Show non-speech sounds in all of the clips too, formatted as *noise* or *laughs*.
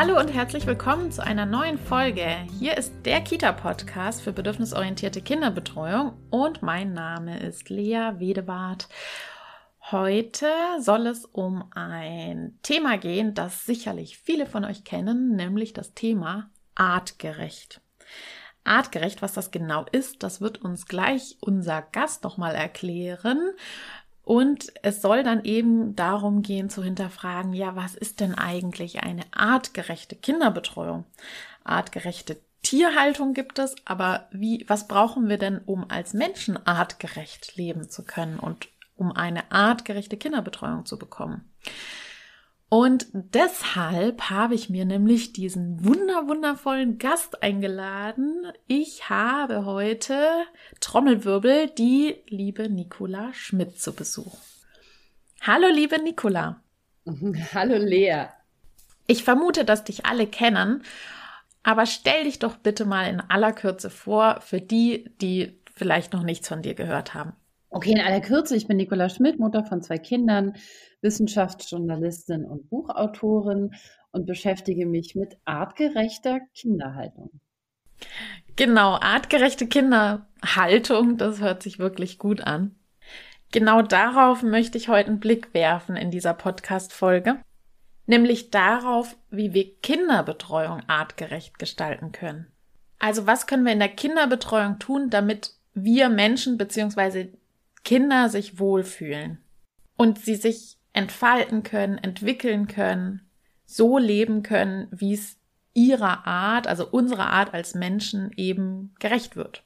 Hallo und herzlich willkommen zu einer neuen Folge. Hier ist der Kita-Podcast für bedürfnisorientierte Kinderbetreuung und mein Name ist Lea Wedewart. Heute soll es um ein Thema gehen, das sicherlich viele von euch kennen, nämlich das Thema artgerecht. Artgerecht, was das genau ist, das wird uns gleich unser Gast nochmal erklären. Und es soll dann eben darum gehen zu hinterfragen, ja, was ist denn eigentlich eine artgerechte Kinderbetreuung? Artgerechte Tierhaltung gibt es, aber wie, was brauchen wir denn, um als Menschen artgerecht leben zu können und um eine artgerechte Kinderbetreuung zu bekommen? Und deshalb habe ich mir nämlich diesen wunder wundervollen Gast eingeladen. Ich habe heute Trommelwirbel die liebe Nicola Schmidt zu Besuch. Hallo liebe Nicola. *laughs* Hallo Lea. Ich vermute, dass dich alle kennen, aber stell dich doch bitte mal in aller Kürze vor für die, die vielleicht noch nichts von dir gehört haben. Okay, in aller Kürze, ich bin Nicola Schmidt, Mutter von zwei Kindern, Wissenschaftsjournalistin und Buchautorin und beschäftige mich mit artgerechter Kinderhaltung. Genau, artgerechte Kinderhaltung, das hört sich wirklich gut an. Genau darauf möchte ich heute einen Blick werfen in dieser Podcast-Folge, nämlich darauf, wie wir Kinderbetreuung artgerecht gestalten können. Also was können wir in der Kinderbetreuung tun, damit wir Menschen bzw. Kinder sich wohlfühlen und sie sich entfalten können, entwickeln können, so leben können, wie es ihrer Art, also unserer Art als Menschen eben gerecht wird.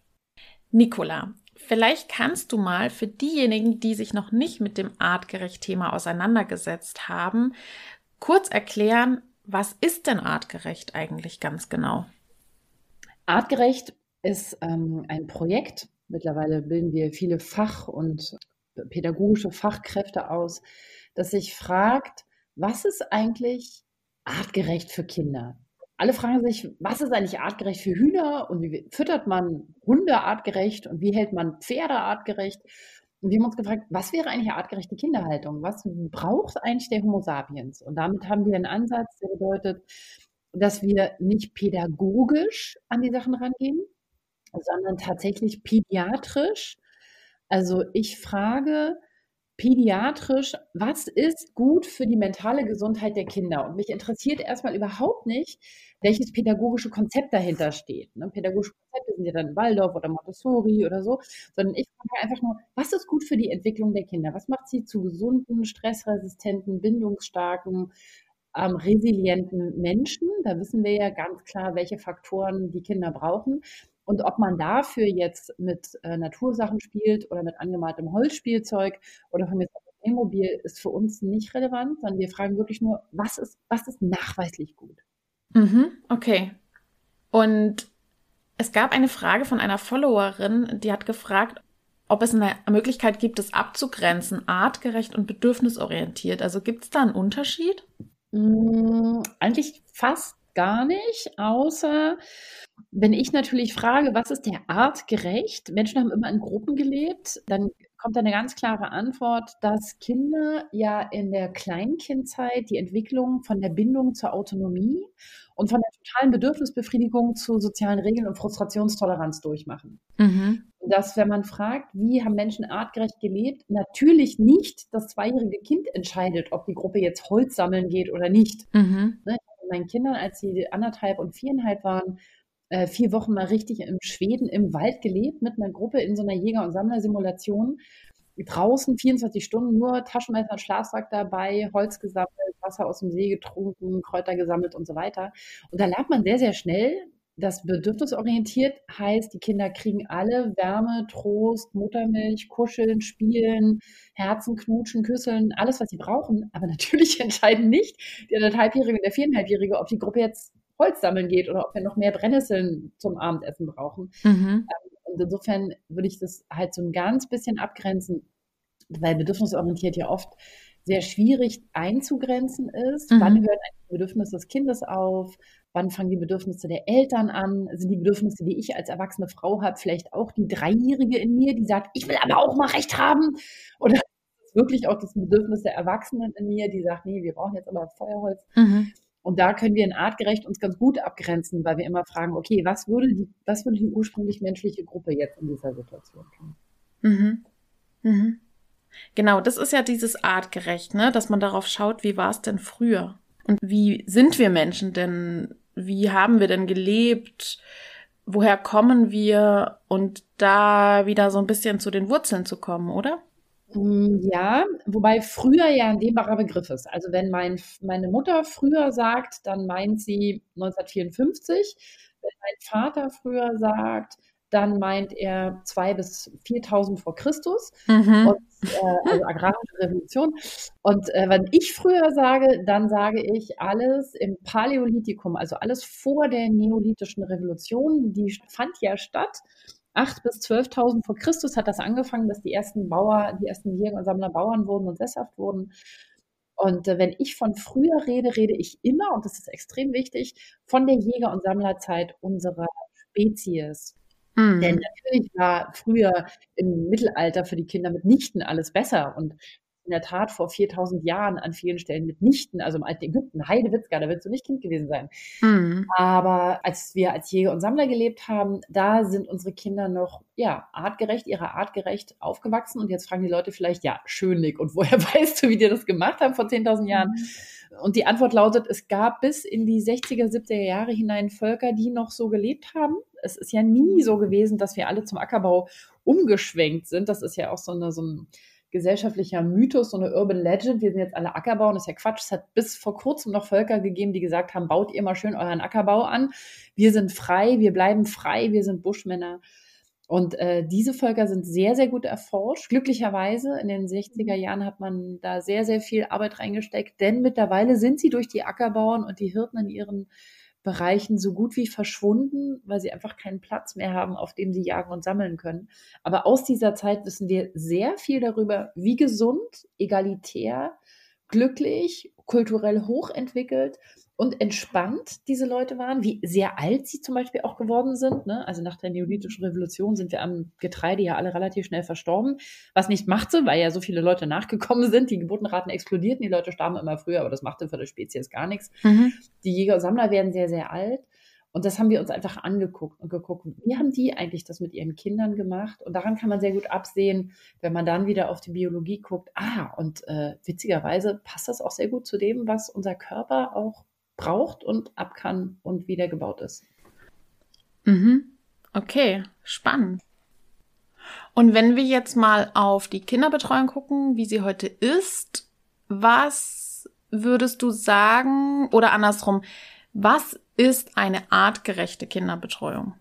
Nicola, vielleicht kannst du mal für diejenigen, die sich noch nicht mit dem Artgerecht-Thema auseinandergesetzt haben, kurz erklären, was ist denn artgerecht eigentlich ganz genau? Artgerecht ist ähm, ein Projekt, Mittlerweile bilden wir viele Fach- und pädagogische Fachkräfte aus, das sich fragt, was ist eigentlich artgerecht für Kinder? Alle fragen sich, was ist eigentlich artgerecht für Hühner und wie füttert man Hunde artgerecht und wie hält man Pferde artgerecht? Und wir haben uns gefragt, was wäre eigentlich artgerechte Kinderhaltung? Was braucht eigentlich der Homo sapiens? Und damit haben wir einen Ansatz, der bedeutet, dass wir nicht pädagogisch an die Sachen rangehen, sondern tatsächlich pädiatrisch. Also ich frage pädiatrisch, was ist gut für die mentale Gesundheit der Kinder? Und mich interessiert erstmal überhaupt nicht, welches pädagogische Konzept dahinter steht. Ne? Pädagogische Konzepte sind ja dann Waldorf oder Montessori oder so, sondern ich frage einfach nur, was ist gut für die Entwicklung der Kinder? Was macht sie zu gesunden, stressresistenten, bindungsstarken, ähm, resilienten Menschen? Da wissen wir ja ganz klar, welche Faktoren die Kinder brauchen. Und ob man dafür jetzt mit äh, Natursachen spielt oder mit angemaltem Holzspielzeug oder von mir Playmobil ist für uns nicht relevant, sondern wir fragen wirklich nur, was ist, was ist nachweislich gut? Mhm, okay. Und es gab eine Frage von einer Followerin, die hat gefragt, ob es eine Möglichkeit gibt, es abzugrenzen, artgerecht und bedürfnisorientiert. Also gibt es da einen Unterschied? Mm, eigentlich fast gar nicht, außer wenn ich natürlich frage, was ist der Art gerecht? Menschen haben immer in Gruppen gelebt, dann kommt eine ganz klare Antwort, dass Kinder ja in der Kleinkindzeit die Entwicklung von der Bindung zur Autonomie und von der totalen Bedürfnisbefriedigung zu sozialen Regeln und Frustrationstoleranz durchmachen. Mhm. Dass, wenn man fragt, wie haben Menschen artgerecht gelebt, natürlich nicht das zweijährige Kind entscheidet, ob die Gruppe jetzt Holz sammeln geht oder nicht. Mhm. Ne, meinen Kindern, als sie anderthalb und viereinhalb waren, äh, vier Wochen mal richtig in Schweden im Wald gelebt mit einer Gruppe in so einer Jäger- und Sammlersimulation. Draußen 24 Stunden nur Taschenmesser und Schlafsack dabei, Holz gesammelt, Wasser aus dem See getrunken, Kräuter gesammelt und so weiter. Und da lernt man sehr, sehr schnell, das bedürfnisorientiert heißt, die Kinder kriegen alle Wärme, Trost, Muttermilch, Kuscheln, Spielen, Herzen, Knutschen, Küsseln, alles, was sie brauchen. Aber *laughs* natürlich entscheiden nicht die anderthalbjährige und der viereinhalbjährige, ob die Gruppe jetzt Holz sammeln geht oder ob wir noch mehr Brennnesseln zum Abendessen brauchen. Mhm. Ähm, und insofern würde ich das halt so ein ganz bisschen abgrenzen, weil bedürfnisorientiert ja oft sehr schwierig einzugrenzen ist. Mhm. Wann hört ein Bedürfnis des Kindes auf? Wann fangen die Bedürfnisse der Eltern an? Sind die Bedürfnisse, die ich als erwachsene Frau habe, vielleicht auch die Dreijährige in mir, die sagt, ich will aber auch mal Recht haben? Oder *laughs* ist wirklich auch das Bedürfnis der Erwachsenen in mir, die sagt, nee, wir brauchen jetzt aber Feuerholz. Mhm. Und da können wir in artgerecht uns ganz gut abgrenzen, weil wir immer fragen, okay, was würde die, was würde die ursprünglich menschliche Gruppe jetzt in dieser Situation tun? Mhm. Mhm. Genau, das ist ja dieses artgerecht, ne? dass man darauf schaut, wie war es denn früher? Und wie sind wir Menschen denn? Wie haben wir denn gelebt? Woher kommen wir? Und da wieder so ein bisschen zu den Wurzeln zu kommen, oder? Mm, ja, wobei früher ja ein dehnbarer Begriff ist. Also wenn mein, meine Mutter früher sagt, dann meint sie 1954. Wenn mein Vater früher sagt, dann meint er 2.000 bis 4.000 vor Christus, mhm. und, äh, also agrarische Revolution. Und äh, wenn ich früher sage, dann sage ich alles im Paläolithikum, also alles vor der neolithischen Revolution, die fand ja statt. 8.000 bis 12.000 vor Christus hat das angefangen, dass die ersten Bauer, die ersten Jäger und Sammler Bauern wurden und sesshaft wurden. Und äh, wenn ich von früher rede, rede ich immer, und das ist extrem wichtig, von der Jäger- und Sammlerzeit unserer Spezies. Mhm. Denn natürlich war früher im Mittelalter für die Kinder mitnichten alles besser und in der Tat vor 4000 Jahren an vielen Stellen mitnichten, also im alten Ägypten, Heidewitzka, da willst du nicht Kind gewesen sein. Mhm. Aber als wir als Jäger und Sammler gelebt haben, da sind unsere Kinder noch, ja, artgerecht, ihrer Art gerecht aufgewachsen. Und jetzt fragen die Leute vielleicht, ja, schön, Nick, und woher *laughs* weißt du, wie die das gemacht haben vor 10.000 Jahren? Mhm. Und die Antwort lautet, es gab bis in die 60er, 70er Jahre hinein Völker, die noch so gelebt haben. Es ist ja nie so gewesen, dass wir alle zum Ackerbau umgeschwenkt sind. Das ist ja auch so, eine, so ein gesellschaftlicher Mythos, so eine Urban Legend. Wir sind jetzt alle Ackerbau das ist ja Quatsch. Es hat bis vor kurzem noch Völker gegeben, die gesagt haben, baut ihr mal schön euren Ackerbau an. Wir sind frei, wir bleiben frei, wir sind Buschmänner. Und äh, diese Völker sind sehr, sehr gut erforscht. Glücklicherweise in den 60er Jahren hat man da sehr, sehr viel Arbeit reingesteckt, denn mittlerweile sind sie durch die Ackerbauern und die Hirten in ihren Bereichen so gut wie verschwunden, weil sie einfach keinen Platz mehr haben, auf dem sie jagen und sammeln können. Aber aus dieser Zeit wissen wir sehr viel darüber, wie gesund, egalitär, glücklich, kulturell hochentwickelt und entspannt diese Leute waren, wie sehr alt sie zum Beispiel auch geworden sind. Ne? Also nach der Neolithischen Revolution sind wir am Getreide ja alle relativ schnell verstorben, was nicht machte, weil ja so viele Leute nachgekommen sind. Die Geburtenraten explodierten, die Leute starben immer früher, aber das machte für die Spezies gar nichts. Mhm. Die Jäger und Sammler werden sehr, sehr alt. Und das haben wir uns einfach angeguckt und geguckt, wie haben die eigentlich das mit ihren Kindern gemacht? Und daran kann man sehr gut absehen, wenn man dann wieder auf die Biologie guckt. Ah, und äh, witzigerweise passt das auch sehr gut zu dem, was unser Körper auch braucht und ab kann und wieder gebaut ist. Mhm. Okay, spannend. Und wenn wir jetzt mal auf die Kinderbetreuung gucken, wie sie heute ist, was würdest du sagen oder andersrum, was ist eine artgerechte Kinderbetreuung?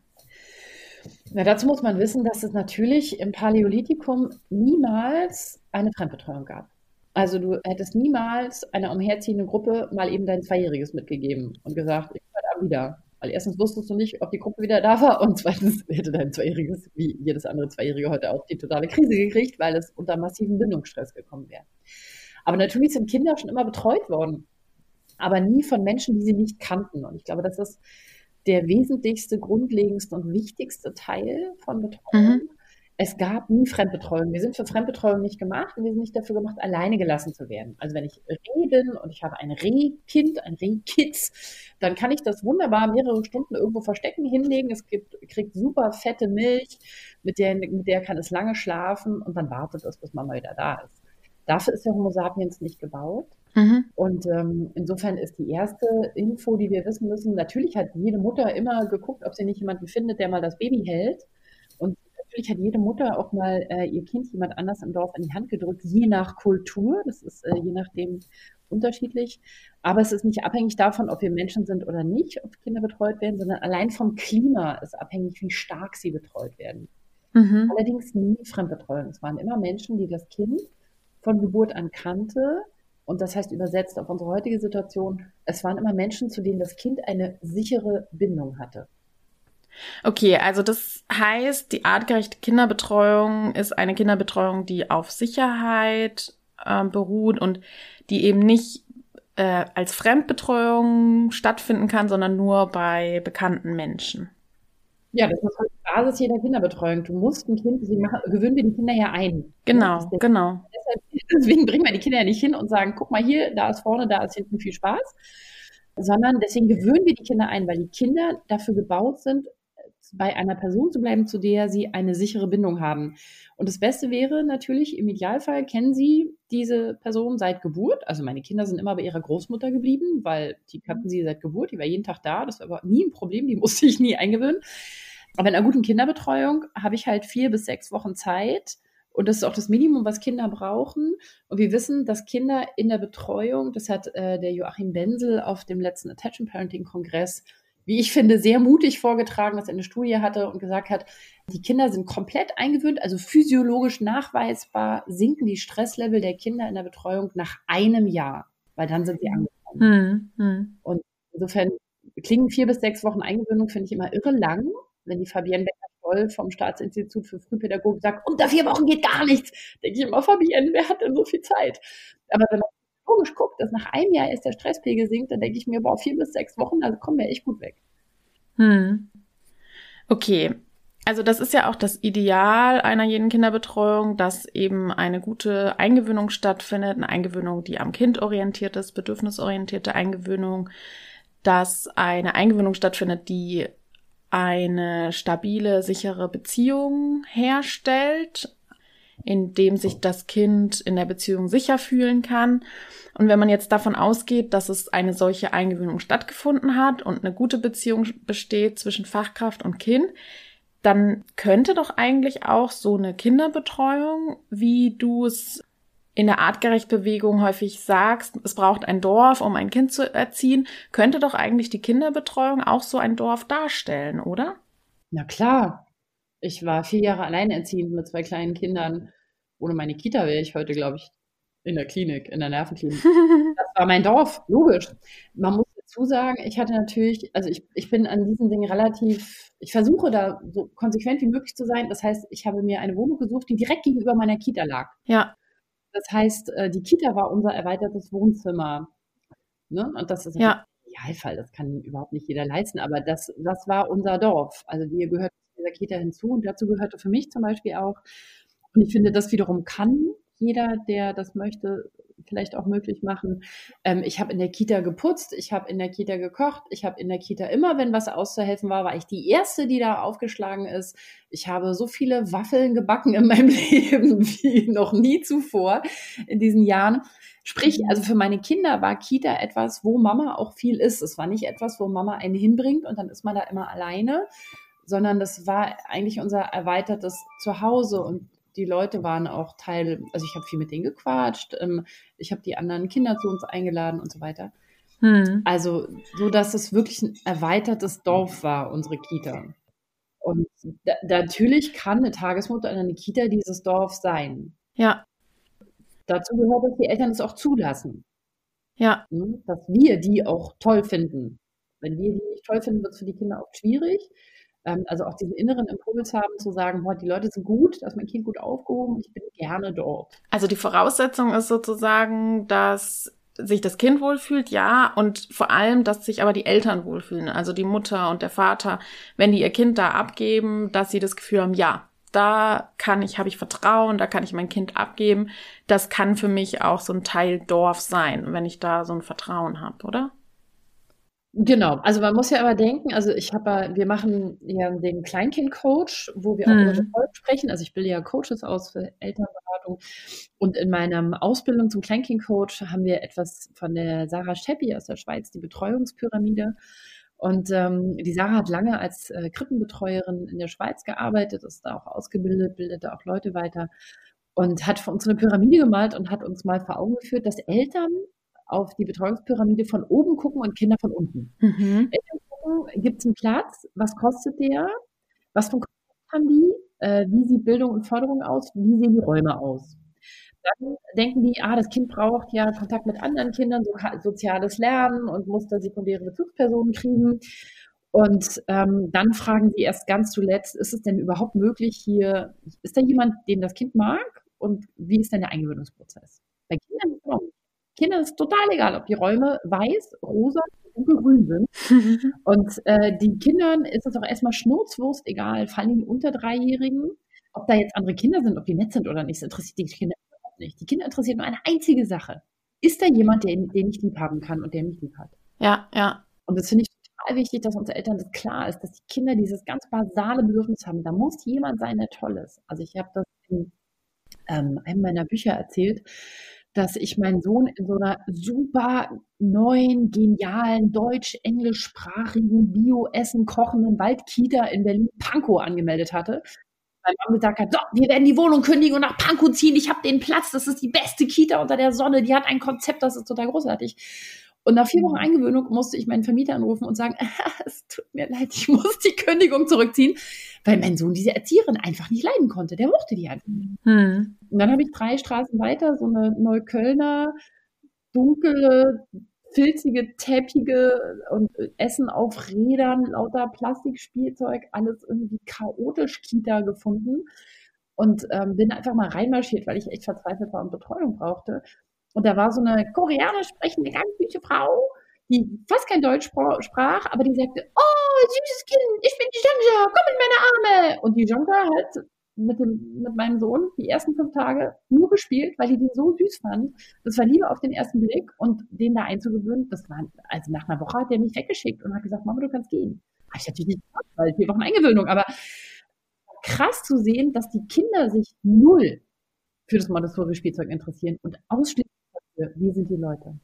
Na, dazu muss man wissen, dass es natürlich im Paläolithikum niemals eine Fremdbetreuung gab. Also du hättest niemals einer umherziehenden Gruppe mal eben dein Zweijähriges mitgegeben und gesagt, ich bin da wieder. Weil erstens wusstest du nicht, ob die Gruppe wieder da war und *laughs* zweitens hätte dein Zweijähriges, wie jedes andere Zweijährige heute auch, die totale Krise gekriegt, weil es unter massiven Bindungsstress gekommen wäre. Aber natürlich sind Kinder schon immer betreut worden, aber nie von Menschen, die sie nicht kannten. Und ich glaube, das ist der wesentlichste, grundlegendste und wichtigste Teil von Betreuung. Mhm es gab nie Fremdbetreuung. Wir sind für Fremdbetreuung nicht gemacht und wir sind nicht dafür gemacht, alleine gelassen zu werden. Also wenn ich Reh bin und ich habe ein Rehkind, ein Rehkitz, dann kann ich das wunderbar mehrere Stunden irgendwo verstecken, hinlegen. Es gibt, kriegt super fette Milch, mit der, mit der kann es lange schlafen und dann wartet es, bis Mama wieder da ist. Dafür ist der Homo sapiens nicht gebaut. Mhm. Und ähm, insofern ist die erste Info, die wir wissen müssen, natürlich hat jede Mutter immer geguckt, ob sie nicht jemanden findet, der mal das Baby hält. Natürlich hat jede Mutter auch mal äh, ihr Kind jemand anders im Dorf in die Hand gedrückt, je nach Kultur. Das ist äh, je nachdem unterschiedlich. Aber es ist nicht abhängig davon, ob wir Menschen sind oder nicht, ob Kinder betreut werden, sondern allein vom Klima ist abhängig, wie stark sie betreut werden. Mhm. Allerdings nie Fremdbetreuung. Es waren immer Menschen, die das Kind von Geburt an kannte, Und das heißt übersetzt auf unsere heutige Situation, es waren immer Menschen, zu denen das Kind eine sichere Bindung hatte. Okay, also das heißt, die artgerechte Kinderbetreuung ist eine Kinderbetreuung, die auf Sicherheit äh, beruht und die eben nicht äh, als Fremdbetreuung stattfinden kann, sondern nur bei bekannten Menschen. Ja, das ist die Basis jeder Kinderbetreuung. Du musst ein Kind, sie machen, gewöhnen wir die Kinder ja ein. Genau, ja, genau. Deshalb, *laughs* deswegen bringen wir die Kinder ja nicht hin und sagen, guck mal hier, da ist vorne, da ist hinten viel Spaß. Sondern deswegen gewöhnen wir die Kinder ein, weil die Kinder dafür gebaut sind, bei einer Person zu bleiben, zu der sie eine sichere Bindung haben. Und das Beste wäre natürlich, im Idealfall kennen sie diese Person seit Geburt. Also meine Kinder sind immer bei ihrer Großmutter geblieben, weil die kannten sie seit Geburt, die war jeden Tag da, das war aber nie ein Problem, die *laughs* musste ich nie eingewöhnen. Aber in einer guten Kinderbetreuung habe ich halt vier bis sechs Wochen Zeit, und das ist auch das Minimum, was Kinder brauchen. Und wir wissen, dass Kinder in der Betreuung, das hat äh, der Joachim Benzel auf dem letzten Attachment Parenting Kongress wie ich finde, sehr mutig vorgetragen, dass er eine Studie hatte und gesagt hat, die Kinder sind komplett eingewöhnt, also physiologisch nachweisbar sinken die Stresslevel der Kinder in der Betreuung nach einem Jahr, weil dann sind sie hm. angekommen. Hm, hm. Und insofern klingen vier bis sechs Wochen Eingewöhnung, finde ich immer irre lang, wenn die Fabienne Becker-Stoll vom Staatsinstitut für Frühpädagogik sagt, unter vier Wochen geht gar nichts, denke ich immer, Fabienne, wer hat denn so viel Zeit? Aber wenn man psychologisch guckt, dass nach einem Jahr erst der Stresspegel sinkt, dann denke ich mir, boah, vier bis sechs Wochen, da kommen wir echt gut weg. Hm. Okay. Also das ist ja auch das Ideal einer jeden Kinderbetreuung, dass eben eine gute Eingewöhnung stattfindet, eine Eingewöhnung, die am Kind orientiert ist, bedürfnisorientierte Eingewöhnung, dass eine Eingewöhnung stattfindet, die eine stabile, sichere Beziehung herstellt, in dem sich das Kind in der Beziehung sicher fühlen kann. Und wenn man jetzt davon ausgeht, dass es eine solche Eingewöhnung stattgefunden hat und eine gute Beziehung besteht zwischen Fachkraft und Kind, dann könnte doch eigentlich auch so eine Kinderbetreuung, wie du es in der Artgerecht-Bewegung häufig sagst, es braucht ein Dorf, um ein Kind zu erziehen, könnte doch eigentlich die Kinderbetreuung auch so ein Dorf darstellen, oder? Na klar. Ich war vier Jahre alleinerziehend mit zwei kleinen Kindern. Ohne meine Kita wäre ich heute, glaube ich, in der Klinik, in der Nervenklinik. *laughs* das war mein Dorf, logisch. Man muss dazu sagen, ich hatte natürlich, also ich, ich bin an diesen Dingen relativ, ich versuche da so konsequent wie möglich zu sein. Das heißt, ich habe mir eine Wohnung gesucht, die direkt gegenüber meiner Kita lag. Ja. Das heißt, äh, die Kita war unser erweitertes Wohnzimmer. Ne? Und das ist ja. Idealfall, das kann überhaupt nicht jeder leisten, aber das, das war unser Dorf. Also wir gehörten dieser Kita hinzu und dazu gehörte für mich zum Beispiel auch, und ich finde, das wiederum kann jeder, der das möchte, vielleicht auch möglich machen. Ähm, ich habe in der Kita geputzt, ich habe in der Kita gekocht, ich habe in der Kita immer, wenn was auszuhelfen war, war ich die Erste, die da aufgeschlagen ist. Ich habe so viele Waffeln gebacken in meinem *laughs* Leben wie noch nie zuvor in diesen Jahren. Sprich, also für meine Kinder war Kita etwas, wo Mama auch viel ist. Es war nicht etwas, wo Mama einen hinbringt und dann ist man da immer alleine, sondern das war eigentlich unser erweitertes Zuhause und die Leute waren auch Teil, also ich habe viel mit denen gequatscht, ähm, ich habe die anderen Kinder zu uns eingeladen und so weiter. Hm. Also so, dass es wirklich ein erweitertes Dorf war, unsere Kita. Und da, natürlich kann eine Tagesmutter in einer Kita dieses Dorf sein. Ja. Dazu gehört, dass die Eltern es auch zulassen. Ja. Hm, dass wir die auch toll finden. Wenn wir die nicht toll finden, wird es für die Kinder oft schwierig. Ähm, also auch diesen inneren Impuls haben, zu sagen, boah, die Leute sind gut, da ist mein Kind gut aufgehoben, ich bin gerne dort. Also die Voraussetzung ist sozusagen, dass sich das Kind wohlfühlt, ja, und vor allem, dass sich aber die Eltern wohlfühlen, also die Mutter und der Vater, wenn die ihr Kind da abgeben, dass sie das Gefühl haben, ja, da kann ich, habe ich Vertrauen, da kann ich mein Kind abgeben. Das kann für mich auch so ein Teil Dorf sein, wenn ich da so ein Vertrauen habe, oder? Genau, also man muss ja aber denken, also ich habe, wir machen ja den Kleinkind-Coach, wo wir auch über Mhm. Erfolg sprechen. Also ich bilde ja Coaches aus für Elternberatung. Und in meiner Ausbildung zum Kleinkind-Coach haben wir etwas von der Sarah Scheppi aus der Schweiz, die Betreuungspyramide. Und ähm, die Sarah hat lange als äh, Krippenbetreuerin in der Schweiz gearbeitet, ist da auch ausgebildet, bildet da auch Leute weiter und hat für uns eine Pyramide gemalt und hat uns mal vor Augen geführt, dass Eltern auf die Betreuungspyramide von oben gucken und Kinder von unten. Mhm. Eltern gucken, gibt es einen Platz? Was kostet der? Was für ein Konzept haben die? Äh, wie sieht Bildung und Förderung aus? Wie sehen die Räume aus? dann denken die, ah, das Kind braucht ja Kontakt mit anderen Kindern, so soziales Lernen und muss da sekundäre Bezugspersonen kriegen. Und ähm, dann fragen sie erst ganz zuletzt, ist es denn überhaupt möglich hier, ist da jemand, den das Kind mag? Und wie ist denn der Eingewöhnungsprozess? Bei Kindern Kindern ist total egal, ob die Räume weiß, rosa, dunkelgrün sind. *laughs* Und äh, die Kindern ist es auch erstmal schnurzwurst egal, vor allem unter Dreijährigen, ob da jetzt andere Kinder sind, ob die nett sind oder nicht, das interessiert die Kinder überhaupt nicht. Die Kinder interessiert nur eine einzige Sache. Ist da jemand, der, den ich lieb haben kann und der mich lieb hat? Ja, ja. Und das finde ich total wichtig, dass unsere Eltern das klar ist, dass die Kinder dieses ganz basale Bedürfnis haben. Da muss jemand sein, der toll ist. Also ich habe das in ähm, einem meiner Bücher erzählt, dass ich meinen Sohn in so einer super neuen, genialen, deutsch-englischsprachigen, bio-essen kochenden Waldkita in Berlin Pankow angemeldet hatte. Mein Mann gesagt hat, so, wir werden die Wohnung kündigen und nach Pankow ziehen. Ich habe den Platz. Das ist die beste Kita unter der Sonne. Die hat ein Konzept, das ist total großartig. Und nach vier Wochen mhm. Eingewöhnung musste ich meinen Vermieter anrufen und sagen, *laughs* es tut mir leid, ich muss die Kündigung zurückziehen, weil mein Sohn diese Erzieherin einfach nicht leiden konnte. Der mochte die einfach nicht. Hm. Und dann habe ich drei Straßen weiter so eine Neuköllner, dunkle, filzige, teppige und Essen auf Rädern, lauter Plastikspielzeug, alles irgendwie chaotisch Kita gefunden und ähm, bin einfach mal reinmarschiert, weil ich echt verzweifelt war und Betreuung brauchte. Und da war so eine koreanisch sprechende, ganz süße Frau, die fast kein Deutsch sprach, aber die sagte, oh, süßes Kind, ich bin die Janja, komm in meine Arme. Und die Janja hat mit, dem, mit meinem Sohn die ersten fünf Tage nur gespielt, weil die den so süß fand. Das war Liebe auf den ersten Blick und den da einzugewöhnen, das war, also nach einer Woche hat der mich weggeschickt und hat gesagt, Mama, du kannst gehen. Habe ich natürlich nicht gemacht, weil vier Wochen Eingewöhnung, aber krass zu sehen, dass die Kinder sich null für das Montessori-Spielzeug interessieren und ausschließlich wie sind die Leute?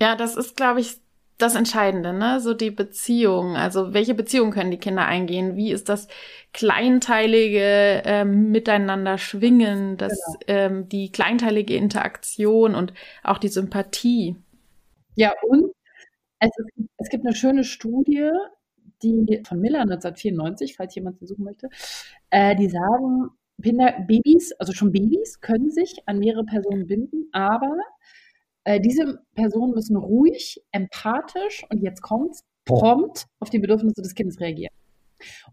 Ja, das ist, glaube ich, das Entscheidende, ne? So die Beziehung. Also welche Beziehung können die Kinder eingehen? Wie ist das kleinteilige ähm, Miteinander schwingen, das, genau. ähm, die kleinteilige Interaktion und auch die Sympathie? Ja, und es, ist, es gibt eine schöne Studie, die von Miller 1994, falls jemand sie suchen möchte, äh, die sagen, Kinder, Babys, also schon Babys, können sich an mehrere Personen binden, aber äh, diese Personen müssen ruhig, empathisch und jetzt kommt's, prompt auf die Bedürfnisse des Kindes reagieren.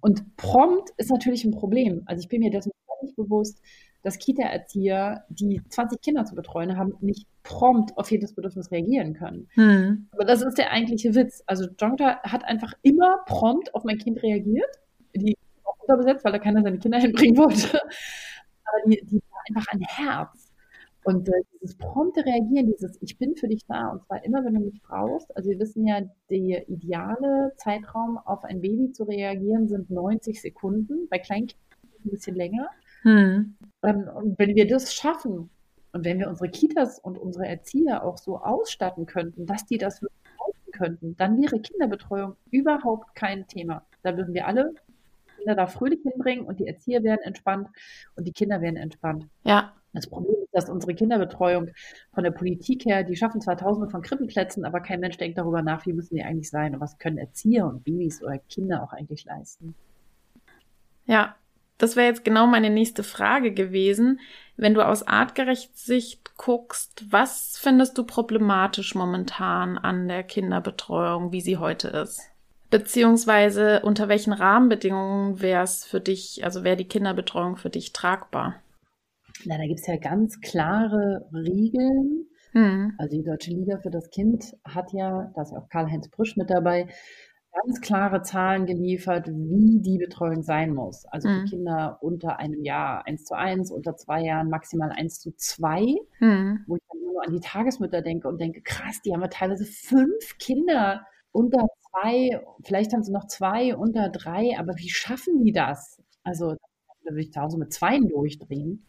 Und prompt ist natürlich ein Problem. Also ich bin mir dessen völlig bewusst, dass Kita-Erzieher, die 20 Kinder zu betreuen haben, nicht prompt auf jedes Bedürfnis reagieren können. Hm. Aber das ist der eigentliche Witz. Also Jonta hat einfach immer prompt auf mein Kind reagiert. Die unterbesetzt, weil da keiner seine Kinder hinbringen wollte. Aber die, die war einfach ein Herz. Und äh, dieses prompte Reagieren, dieses Ich bin für dich da und zwar immer, wenn du mich brauchst. Also wir wissen ja, der ideale Zeitraum auf ein Baby zu reagieren sind 90 Sekunden, bei Kleinkindern ein bisschen länger. Hm. Ähm, und wenn wir das schaffen und wenn wir unsere Kitas und unsere Erzieher auch so ausstatten könnten, dass die das wirklich könnten, dann wäre Kinderbetreuung überhaupt kein Thema. Da würden wir alle Kinder da fröhlich hinbringen und die Erzieher werden entspannt und die Kinder werden entspannt. Ja. Das Problem ist, dass unsere Kinderbetreuung von der Politik her, die schaffen zwar tausende von Krippenplätzen, aber kein Mensch denkt darüber nach, wie müssen die eigentlich sein und was können Erzieher und Babys oder Kinder auch eigentlich leisten. Ja, das wäre jetzt genau meine nächste Frage gewesen. Wenn du aus artgerecht Sicht guckst, was findest du problematisch momentan an der Kinderbetreuung, wie sie heute ist? Beziehungsweise unter welchen Rahmenbedingungen wäre es für dich, also wäre die Kinderbetreuung für dich tragbar? Na, da gibt es ja ganz klare Regeln. Hm. Also die Deutsche Liga für das Kind hat ja, da ist ja auch Karl-Heinz Brüsch mit dabei, ganz klare Zahlen geliefert, wie die Betreuung sein muss. Also hm. für Kinder unter einem Jahr 1 zu 1, unter zwei Jahren maximal 1 zu 2, hm. wo ich dann nur an die Tagesmütter denke und denke, krass, die haben ja teilweise fünf Kinder unter zwei, vielleicht haben sie noch zwei unter drei, aber wie schaffen die das? Also da würde ich zu Hause mit zweien durchdrehen.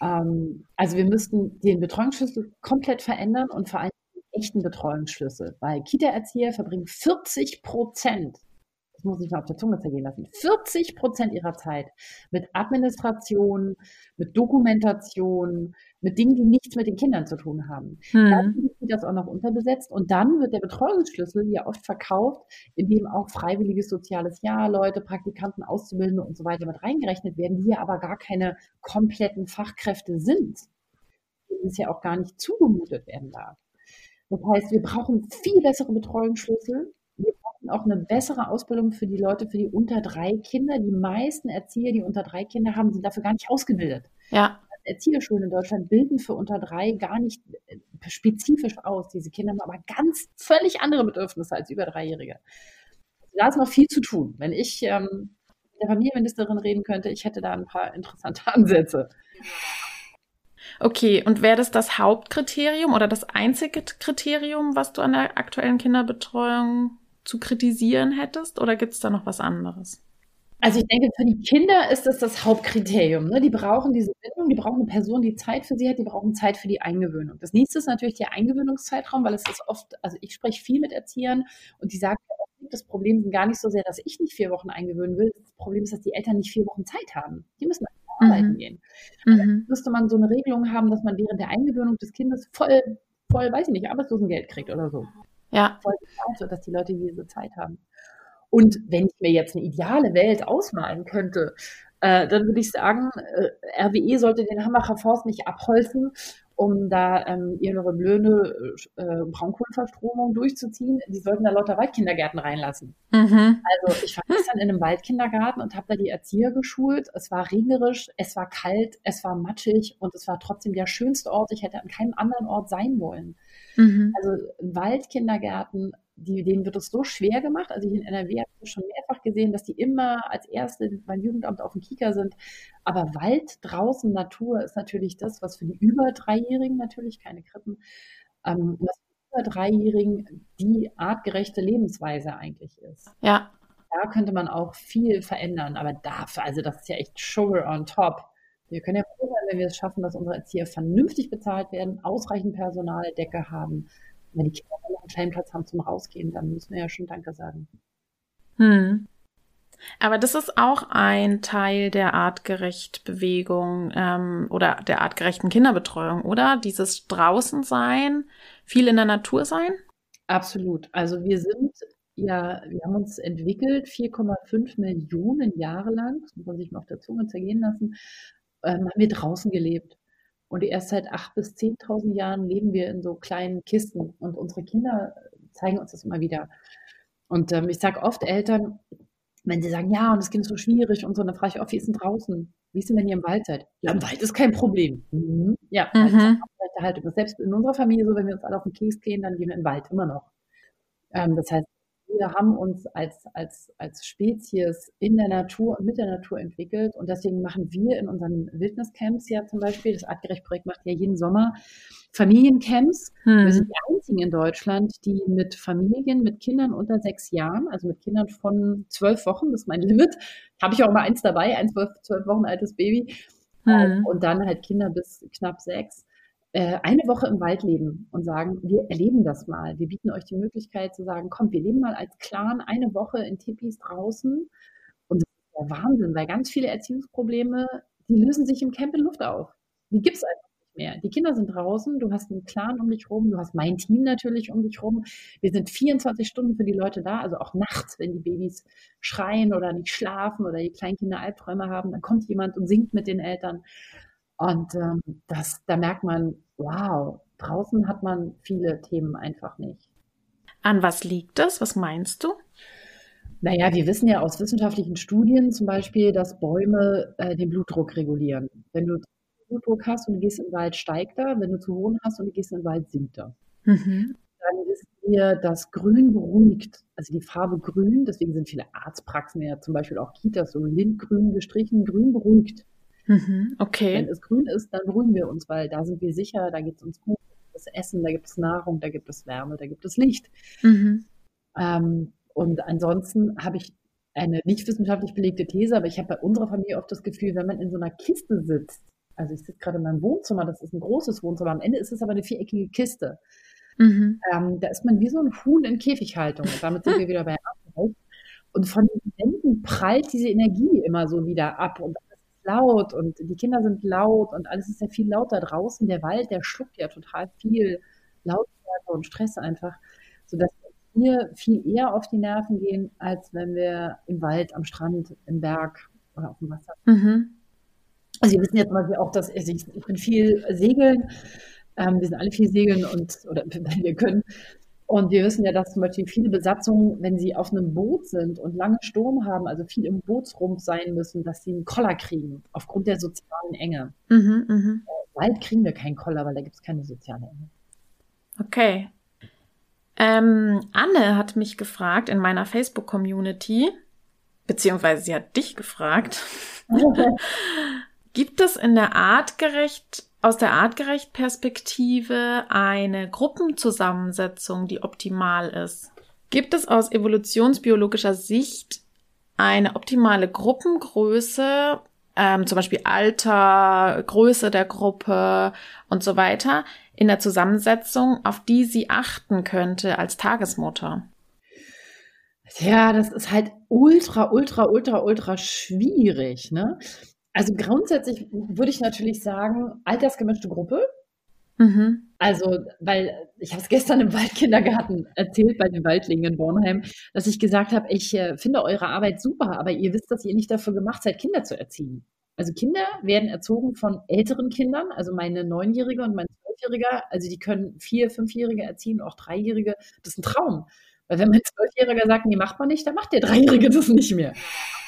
Ähm, also wir müssten den Betreuungsschlüssel komplett verändern und vor allem den echten Betreuungsschlüssel, weil Kita-Erzieher verbringen 40 Prozent das muss ich mal auf der Zunge zergehen lassen, 40 Prozent ihrer Zeit mit Administration, mit Dokumentation, mit Dingen, die nichts mit den Kindern zu tun haben. Hm. Dann wird das auch noch unterbesetzt und dann wird der Betreuungsschlüssel ja oft verkauft, indem auch freiwilliges soziales Jahr, Leute, Praktikanten, Auszubildende und so weiter mit reingerechnet werden, die ja aber gar keine kompletten Fachkräfte sind. denen es ja auch gar nicht zugemutet werden darf. Das heißt, wir brauchen viel bessere Betreuungsschlüssel. Auch eine bessere Ausbildung für die Leute, für die unter drei Kinder. Die meisten Erzieher, die unter drei Kinder haben, sind dafür gar nicht ausgebildet. Ja. Erzieherschulen in Deutschland bilden für unter drei gar nicht äh, spezifisch aus. Diese Kinder haben aber ganz völlig andere Bedürfnisse als über Dreijährige. Da ist noch viel zu tun. Wenn ich ähm, mit der Familienministerin reden könnte, ich hätte da ein paar interessante *laughs* Ansätze. Okay, und wäre das das Hauptkriterium oder das einzige Kriterium, was du an der aktuellen Kinderbetreuung zu kritisieren hättest? Oder gibt es da noch was anderes? Also ich denke, für die Kinder ist das das Hauptkriterium. Ne? Die brauchen diese Bindung, die brauchen eine Person, die Zeit für sie hat, die brauchen Zeit für die Eingewöhnung. Das nächste ist natürlich der Eingewöhnungszeitraum, weil es ist oft, also ich spreche viel mit Erziehern und die sagen, das Problem ist gar nicht so sehr, dass ich nicht vier Wochen eingewöhnen will. Das Problem ist, dass die Eltern nicht vier Wochen Zeit haben. Die müssen arbeiten mhm. gehen. Mhm. müsste man so eine Regelung haben, dass man während der Eingewöhnung des Kindes voll, voll, weiß ich nicht, Arbeitslosengeld kriegt oder so. Ja. Voll bezahlt dass die Leute diese Zeit haben. Und wenn ich mir jetzt eine ideale Welt ausmalen könnte, äh, dann würde ich sagen, äh, RWE sollte den Hambacher Forst nicht abholzen um da ähm, ihre blöde äh, Braunkohlenverstromung durchzuziehen. Die sollten da lauter Waldkindergärten reinlassen. Mhm. Also ich war gestern in einem Waldkindergarten und habe da die Erzieher geschult. Es war regnerisch, es war kalt, es war matschig und es war trotzdem der schönste Ort. Ich hätte an keinem anderen Ort sein wollen. Mhm. Also Waldkindergärten die, denen wird es so schwer gemacht. Also hier in NRW habe ich schon mehrfach gesehen, dass die immer als Erste beim Jugendamt auf dem Kieker sind. Aber Wald, draußen, Natur ist natürlich das, was für die über Dreijährigen natürlich, keine Krippen, ähm, was für über Dreijährigen die artgerechte Lebensweise eigentlich ist. Ja. Da könnte man auch viel verändern. Aber dafür, also das ist ja echt Sugar on top. Wir können ja froh sein, wenn wir es schaffen, dass unsere Erzieher vernünftig bezahlt werden, ausreichend Personaldecke haben wenn die Kinder noch einen kleinen Platz haben zum Rausgehen, dann müssen wir ja schon Danke sagen. Hm. Aber das ist auch ein Teil der artgerecht Bewegung ähm, oder der artgerechten Kinderbetreuung, oder? Dieses draußen sein, viel in der Natur sein? Absolut. Also wir sind ja, wir haben uns entwickelt, 4,5 Millionen Jahre lang, das muss man sich mal auf der Zunge zergehen lassen, ähm, haben wir draußen gelebt. Und erst seit acht bis zehntausend Jahren leben wir in so kleinen Kisten. Und unsere Kinder zeigen uns das immer wieder. Und ähm, ich sage oft Eltern, wenn sie sagen, ja, und das Kind ist so schwierig und so, dann frage ich oft, wie ist denn draußen? Wie ist denn, wenn ihr im Wald seid? Ja, im Wald ist kein Problem. Mhm. Ja, mhm. Haltung. Selbst in unserer Familie so, wenn wir uns alle auf den Keks gehen, dann gehen wir im Wald immer noch. Ähm, das heißt, wir haben uns als, als, als Spezies in der Natur und mit der Natur entwickelt. Und deswegen machen wir in unseren Wildniscamps ja zum Beispiel, das Artgerecht-Projekt macht ja jeden Sommer Familiencamps. Hm. Wir sind die einzigen in Deutschland, die mit Familien, mit Kindern unter sechs Jahren, also mit Kindern von zwölf Wochen, das ist mein Limit, habe ich auch mal eins dabei, ein zwölf, zwölf Wochen altes Baby. Hm. Und dann halt Kinder bis knapp sechs äh, eine Woche im Wald leben und sagen, wir erleben das mal. Wir bieten euch die Möglichkeit zu sagen, kommt, wir leben mal als Clan eine Woche in Tipis draußen. Und das ist der Wahnsinn, weil ganz viele Erziehungsprobleme, die lösen sich im Camp in Luft auf. Die gibt es einfach nicht mehr. Die Kinder sind draußen, du hast einen Clan um dich rum, du hast mein Team natürlich um dich rum. Wir sind 24 Stunden für die Leute da, also auch nachts, wenn die Babys schreien oder nicht schlafen oder die Kleinkinder Albträume haben, dann kommt jemand und singt mit den Eltern. Und ähm, das, da merkt man, wow, draußen hat man viele Themen einfach nicht. An was liegt das? Was meinst du? Naja, wir wissen ja aus wissenschaftlichen Studien zum Beispiel, dass Bäume äh, den Blutdruck regulieren. Wenn du Blutdruck hast und du gehst in den Wald, steigt er. Wenn du zu hohen hast und du gehst in den Wald, sinkt er. Mhm. Dann wissen wir, dass Grün beruhigt, also die Farbe Grün, deswegen sind viele Arztpraxen ja zum Beispiel auch Kitas so lindgrün gestrichen, Grün beruhigt. Mhm, okay. Wenn es grün ist, dann beruhigen wir uns, weil da sind wir sicher, da gibt es uns gut, das Essen, da gibt es Nahrung, da gibt es Wärme, da gibt es Licht. Mhm. Ähm, und ansonsten habe ich eine nicht wissenschaftlich belegte These, aber ich habe bei unserer Familie oft das Gefühl, wenn man in so einer Kiste sitzt, also ich sitze gerade in meinem Wohnzimmer, das ist ein großes Wohnzimmer, am Ende ist es aber eine viereckige Kiste. Mhm. Ähm, da ist man wie so ein Huhn in Käfighaltung. Und damit sind wir *laughs* wieder bei Arbeit. Und von den Wänden prallt diese Energie immer so wieder ab. Und laut und die Kinder sind laut und alles ist ja viel lauter draußen. Der Wald, der schluckt ja total viel Lautstärke und Stress einfach, sodass wir viel eher auf die Nerven gehen, als wenn wir im Wald, am Strand, im Berg oder auf dem Wasser. Mhm. Also wir wissen jetzt mal auch, dass also ich, ich bin viel segeln, ähm, wir sind alle viel segeln und oder wenn *laughs* wir können. Und wir wissen ja, dass zum Beispiel viele Besatzungen, wenn sie auf einem Boot sind und lange Sturm haben, also viel im Bootsrumpf sein müssen, dass sie einen Koller kriegen, aufgrund der sozialen Enge. Mhm, mh. Bald kriegen wir keinen Koller, weil da gibt es keine soziale Enge. Okay. Ähm, Anne hat mich gefragt in meiner Facebook-Community, beziehungsweise sie hat dich gefragt, *laughs* *laughs* gibt es in der artgerecht, aus der artgerecht Perspektive eine Gruppenzusammensetzung, die optimal ist? Gibt es aus evolutionsbiologischer Sicht eine optimale Gruppengröße, ähm, zum Beispiel Alter, Größe der Gruppe und so weiter, in der Zusammensetzung, auf die sie achten könnte als Tagesmutter? Ja, das ist halt ultra, ultra, ultra, ultra schwierig. Ne? Also grundsätzlich würde ich natürlich sagen, altersgemischte Gruppe. Mhm. Also, weil ich habe es gestern im Waldkindergarten erzählt bei den Waldlingen in Bornheim, dass ich gesagt habe, ich äh, finde eure Arbeit super, aber ihr wisst, dass ihr nicht dafür gemacht seid, Kinder zu erziehen. Also Kinder werden erzogen von älteren Kindern, also meine Neunjährige und mein Zwölfjähriger, also die können vier, fünfjährige erziehen, auch Dreijährige. Das ist ein Traum. Weil wenn mein Zwölfjähriger sagt, nee, macht man nicht, dann macht der Dreijährige das nicht mehr.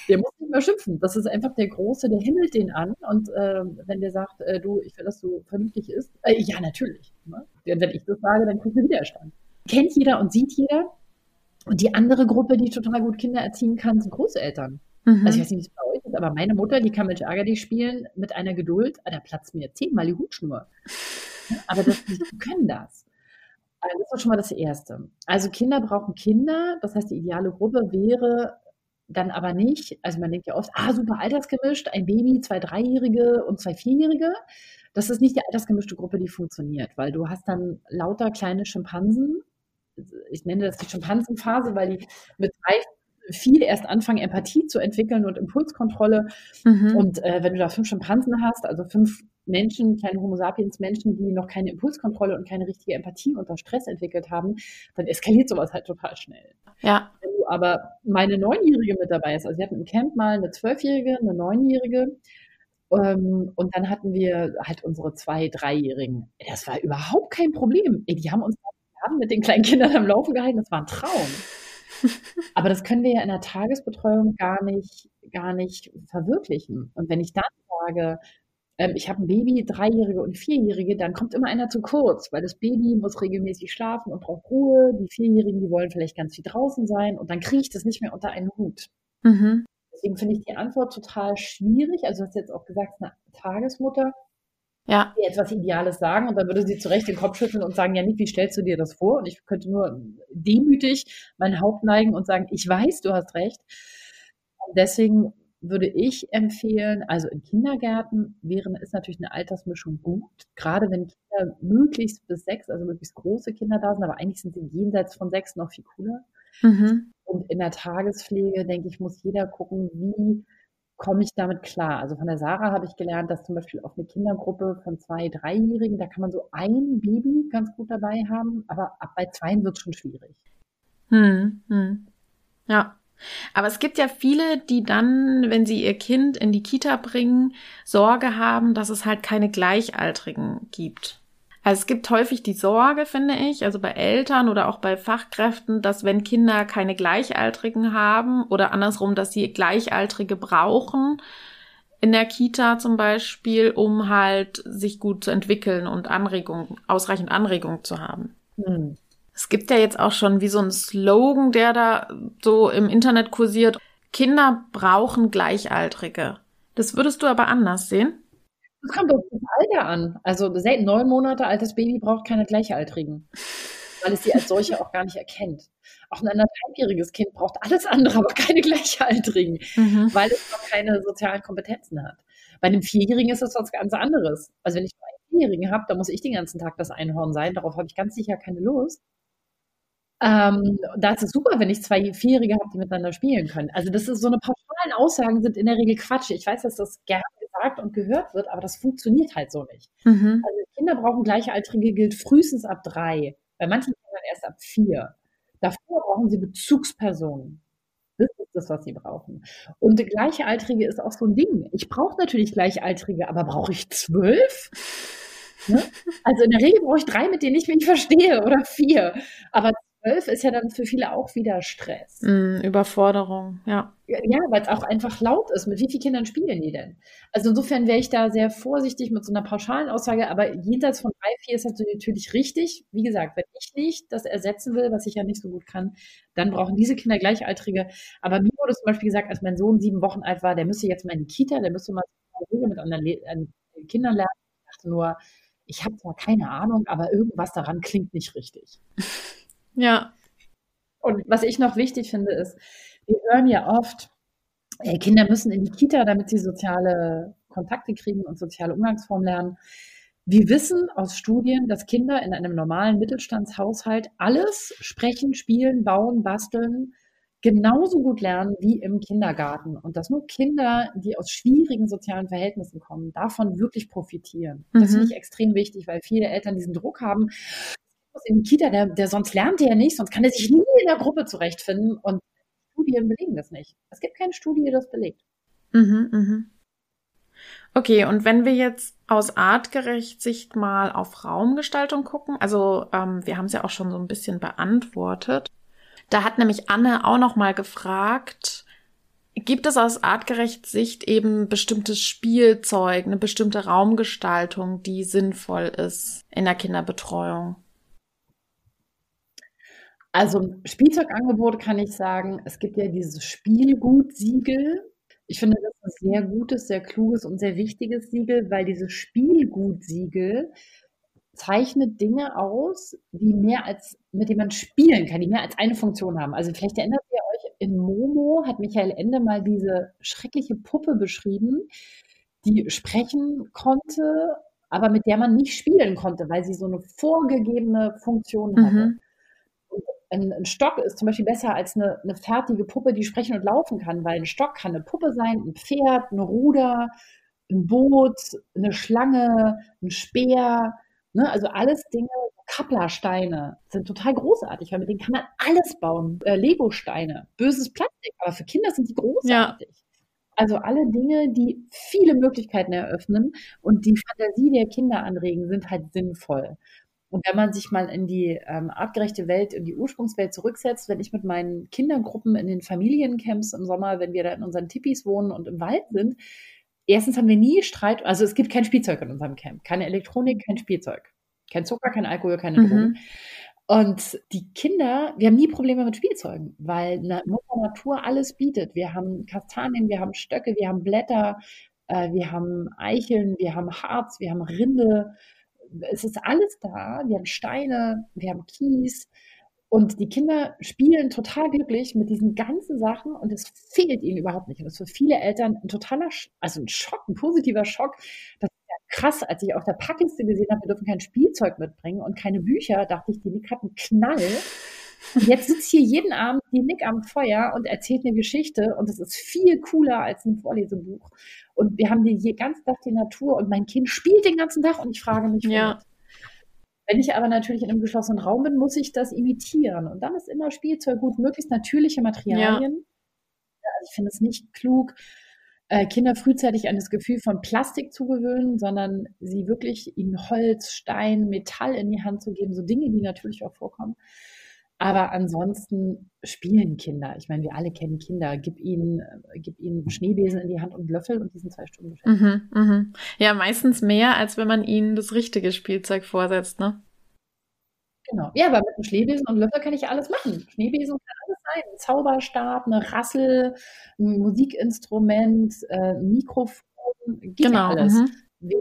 Der muss nicht mehr schimpfen. Das ist einfach der Große, der himmelt den an. Und äh, wenn der sagt, äh, du, ich will, dass du vernünftig ist, äh, ja, natürlich. Ne? Wenn ich das sage, dann kriegt er Widerstand. Kennt jeder und sieht jeder. Und die andere Gruppe, die total gut Kinder erziehen kann, sind Großeltern. Mhm. Also ich weiß nicht, wie es bei euch ist, aber meine Mutter, die kann mit Ärger spielen mit einer Geduld, ah, da platzt mir zehnmal die Hutschnur. Aber das, die können das. Also das ist schon mal das Erste. Also Kinder brauchen Kinder, das heißt, die ideale Gruppe wäre dann aber nicht, also man denkt ja oft, ah, super altersgemischt, ein Baby, zwei Dreijährige und zwei Vierjährige. Das ist nicht die altersgemischte Gruppe, die funktioniert, weil du hast dann lauter kleine Schimpansen. Ich nenne das die Schimpansenphase, weil die mit drei, viel erst anfangen, Empathie zu entwickeln und Impulskontrolle. Mhm. Und äh, wenn du da fünf Schimpansen hast, also fünf Menschen, kleine Homo sapiens Menschen, die noch keine Impulskontrolle und keine richtige Empathie unter Stress entwickelt haben, dann eskaliert sowas halt total schnell. Ja. Wenn du aber meine Neunjährige mit dabei ist, also wir hatten im Camp mal eine Zwölfjährige, eine Neunjährige, ähm, und dann hatten wir halt unsere zwei, Dreijährigen. Das war überhaupt kein Problem. Die haben uns mit den kleinen Kindern am Laufen gehalten. Das war ein Traum. *laughs* Aber das können wir ja in der Tagesbetreuung gar nicht, gar nicht verwirklichen. Und wenn ich dann sage, ähm, ich habe ein Baby, Dreijährige und Vierjährige, dann kommt immer einer zu kurz, weil das Baby muss regelmäßig schlafen und braucht Ruhe. Die Vierjährigen, die wollen vielleicht ganz viel draußen sein und dann kriege ich das nicht mehr unter einen Hut. Mhm. Deswegen finde ich die Antwort total schwierig. Also du hast jetzt auch gesagt, eine Tagesmutter ja. etwas Ideales sagen und dann würde sie zurecht den Kopf schütteln und sagen, ja, Nick, wie stellst du dir das vor? Und ich könnte nur demütig mein Haupt neigen und sagen, ich weiß, du hast recht. Und deswegen würde ich empfehlen, also in Kindergärten wäre, ist natürlich eine Altersmischung gut, gerade wenn Kinder möglichst bis sechs, also möglichst große Kinder da sind, aber eigentlich sind sie jenseits von sechs noch viel cooler. Mhm. Und in der Tagespflege, denke ich, muss jeder gucken, wie komme ich damit klar. Also von der Sarah habe ich gelernt, dass zum Beispiel auf eine Kindergruppe von zwei, dreijährigen, da kann man so ein Baby ganz gut dabei haben, aber ab bei zweien wird es schon schwierig. Hm, hm. Ja. Aber es gibt ja viele, die dann, wenn sie ihr Kind in die Kita bringen, Sorge haben, dass es halt keine Gleichaltrigen gibt. Also es gibt häufig die Sorge, finde ich, also bei Eltern oder auch bei Fachkräften, dass wenn Kinder keine Gleichaltrigen haben oder andersrum, dass sie Gleichaltrige brauchen, in der Kita zum Beispiel, um halt sich gut zu entwickeln und Anregung, ausreichend Anregung zu haben. Hm. Es gibt ja jetzt auch schon wie so ein Slogan, der da so im Internet kursiert. Kinder brauchen Gleichaltrige. Das würdest du aber anders sehen? Das kommt auf das Alter an. Also neun Monate altes Baby braucht keine Gleichaltrigen, weil es sie als solche auch gar nicht erkennt. Auch ein anderthalbjähriges Kind braucht alles andere, aber keine Gleichaltrigen, mhm. weil es noch keine sozialen Kompetenzen hat. Bei einem Vierjährigen ist das was ganz anderes. Also wenn ich einen Vierjährigen habe, dann muss ich den ganzen Tag das Einhorn sein. Darauf habe ich ganz sicher keine Lust. Ähm, da ist es super, wenn ich zwei Vierjährige habe, die miteinander spielen können. Also das ist so eine pauschalen Aussagen sind in der Regel Quatsch. Ich weiß, dass das gerne gesagt und gehört wird, aber das funktioniert halt so nicht. Mhm. Also Kinder brauchen Gleichaltrige gilt frühestens ab drei. Bei manchen Kindern erst ab vier. Davor brauchen sie Bezugspersonen. Das ist das, was sie brauchen. Und Gleichaltrige ist auch so ein Ding. Ich brauche natürlich Gleichaltrige, aber brauche ich zwölf? Ne? Also in der Regel brauche ich drei, mit denen ich mich verstehe oder vier. Aber zwölf ist ja dann für viele auch wieder Stress. Mm, Überforderung, ja. Ja, weil es auch einfach laut ist. Mit wie vielen Kindern spielen die denn? Also insofern wäre ich da sehr vorsichtig mit so einer pauschalen Aussage, aber jenseits von drei, vier ist das natürlich richtig. Wie gesagt, wenn ich nicht das ersetzen will, was ich ja nicht so gut kann, dann brauchen diese Kinder Gleichaltrige. Aber mir wurde zum Beispiel gesagt, als mein Sohn sieben Wochen alt war, der müsste jetzt mal in die Kita, der müsste mal mit anderen Kindern lernen. Ich dachte nur, ich habe zwar keine Ahnung, aber irgendwas daran klingt nicht richtig. *laughs* Ja. Und was ich noch wichtig finde, ist, wir hören ja oft, ey, Kinder müssen in die Kita, damit sie soziale Kontakte kriegen und soziale Umgangsformen lernen. Wir wissen aus Studien, dass Kinder in einem normalen Mittelstandshaushalt alles sprechen, spielen, bauen, basteln, genauso gut lernen wie im Kindergarten. Und dass nur Kinder, die aus schwierigen sozialen Verhältnissen kommen, davon wirklich profitieren. Mhm. Das finde ich extrem wichtig, weil viele Eltern diesen Druck haben, in die Kita, der, der sonst lernt er nicht, sonst kann er sich nie in der Gruppe zurechtfinden. Und Studien belegen das nicht. Es gibt keine Studie, die das belegt. Mhm, mhm. Okay, und wenn wir jetzt aus artgerecht Sicht mal auf Raumgestaltung gucken, also ähm, wir haben es ja auch schon so ein bisschen beantwortet. Da hat nämlich Anne auch noch mal gefragt, gibt es aus artgerecht Sicht eben bestimmtes Spielzeug, eine bestimmte Raumgestaltung, die sinnvoll ist in der Kinderbetreuung? Also Spielzeugangebot kann ich sagen, es gibt ja dieses Spielgutsiegel. Ich finde das ein sehr gutes, sehr kluges und sehr wichtiges Siegel, weil dieses Spielgutsiegel zeichnet Dinge aus, die mehr als, mit denen man spielen kann, die mehr als eine Funktion haben. Also vielleicht erinnert ihr euch, in Momo hat Michael Ende mal diese schreckliche Puppe beschrieben, die sprechen konnte, aber mit der man nicht spielen konnte, weil sie so eine vorgegebene Funktion hatte. Mhm ein, ein, Stock ist zum Beispiel besser als eine, eine, fertige Puppe, die sprechen und laufen kann, weil ein Stock kann eine Puppe sein, ein Pferd, ein Ruder, ein Boot, eine Schlange, ein Speer, ne? also alles Dinge, Kapplersteine sind total großartig, weil mit denen kann man alles bauen. Äh, Lego-Steine, böses Plastik, aber für Kinder sind die großartig. Ja. Also alle Dinge, die viele Möglichkeiten eröffnen und die Fantasie der Kinder anregen, sind halt sinnvoll. Und wenn man sich mal in die ähm, artgerechte Welt, in die Ursprungswelt zurücksetzt, wenn ich mit meinen Kindergruppen in den Familiencamps im Sommer, wenn wir da in unseren Tipis wohnen und im Wald sind, erstens haben wir nie Streit, also es gibt kein Spielzeug in unserem Camp, keine Elektronik, kein Spielzeug, kein Zucker, kein Alkohol, keine mhm. Drogen. Und die Kinder, wir haben nie Probleme mit Spielzeugen, weil Mutter Natur alles bietet. Wir haben Kastanien, wir haben Stöcke, wir haben Blätter, äh, wir haben Eicheln, wir haben Harz, wir haben Rinde, es ist alles da. Wir haben Steine, wir haben Kies. Und die Kinder spielen total glücklich mit diesen ganzen Sachen und es fehlt ihnen überhaupt nicht. Und das ist für viele Eltern ein totaler, also ein Schock, ein positiver Schock. Das ist ja krass, als ich auf der Packliste gesehen habe, wir dürfen kein Spielzeug mitbringen und keine Bücher, dachte ich, die Nick hat einen Knall. Und jetzt sitzt hier jeden Abend die Nick am Feuer und erzählt eine Geschichte und es ist viel cooler als ein Vorlesebuch. Und wir haben den ganzen Tag die Natur und mein Kind spielt den ganzen Tag und ich frage mich, ja. Wenn ich aber natürlich in einem geschlossenen Raum bin, muss ich das imitieren. Und dann ist immer Spielzeug gut, möglichst natürliche Materialien. Ja. Also ich finde es nicht klug, äh, Kinder frühzeitig an das Gefühl von Plastik zu gewöhnen, sondern sie wirklich ihnen Holz, Stein, Metall in die Hand zu geben, so Dinge, die natürlich auch vorkommen. Aber ansonsten spielen Kinder. Ich meine, wir alle kennen Kinder. Gib ihnen, äh, gib ihnen Schneebesen in die Hand und Löffel und diesen zwei Stunden beschäftigt. Mhm, mh. Ja, meistens mehr, als wenn man ihnen das richtige Spielzeug vorsetzt, ne? Genau. Ja, aber mit einem Schneebesen und Löffel kann ich alles machen. Schneebesen kann alles sein. Ein Zauberstab, eine Rassel, ein Musikinstrument, äh, ein Mikrofon, geht genau. alles. Mhm. Wenn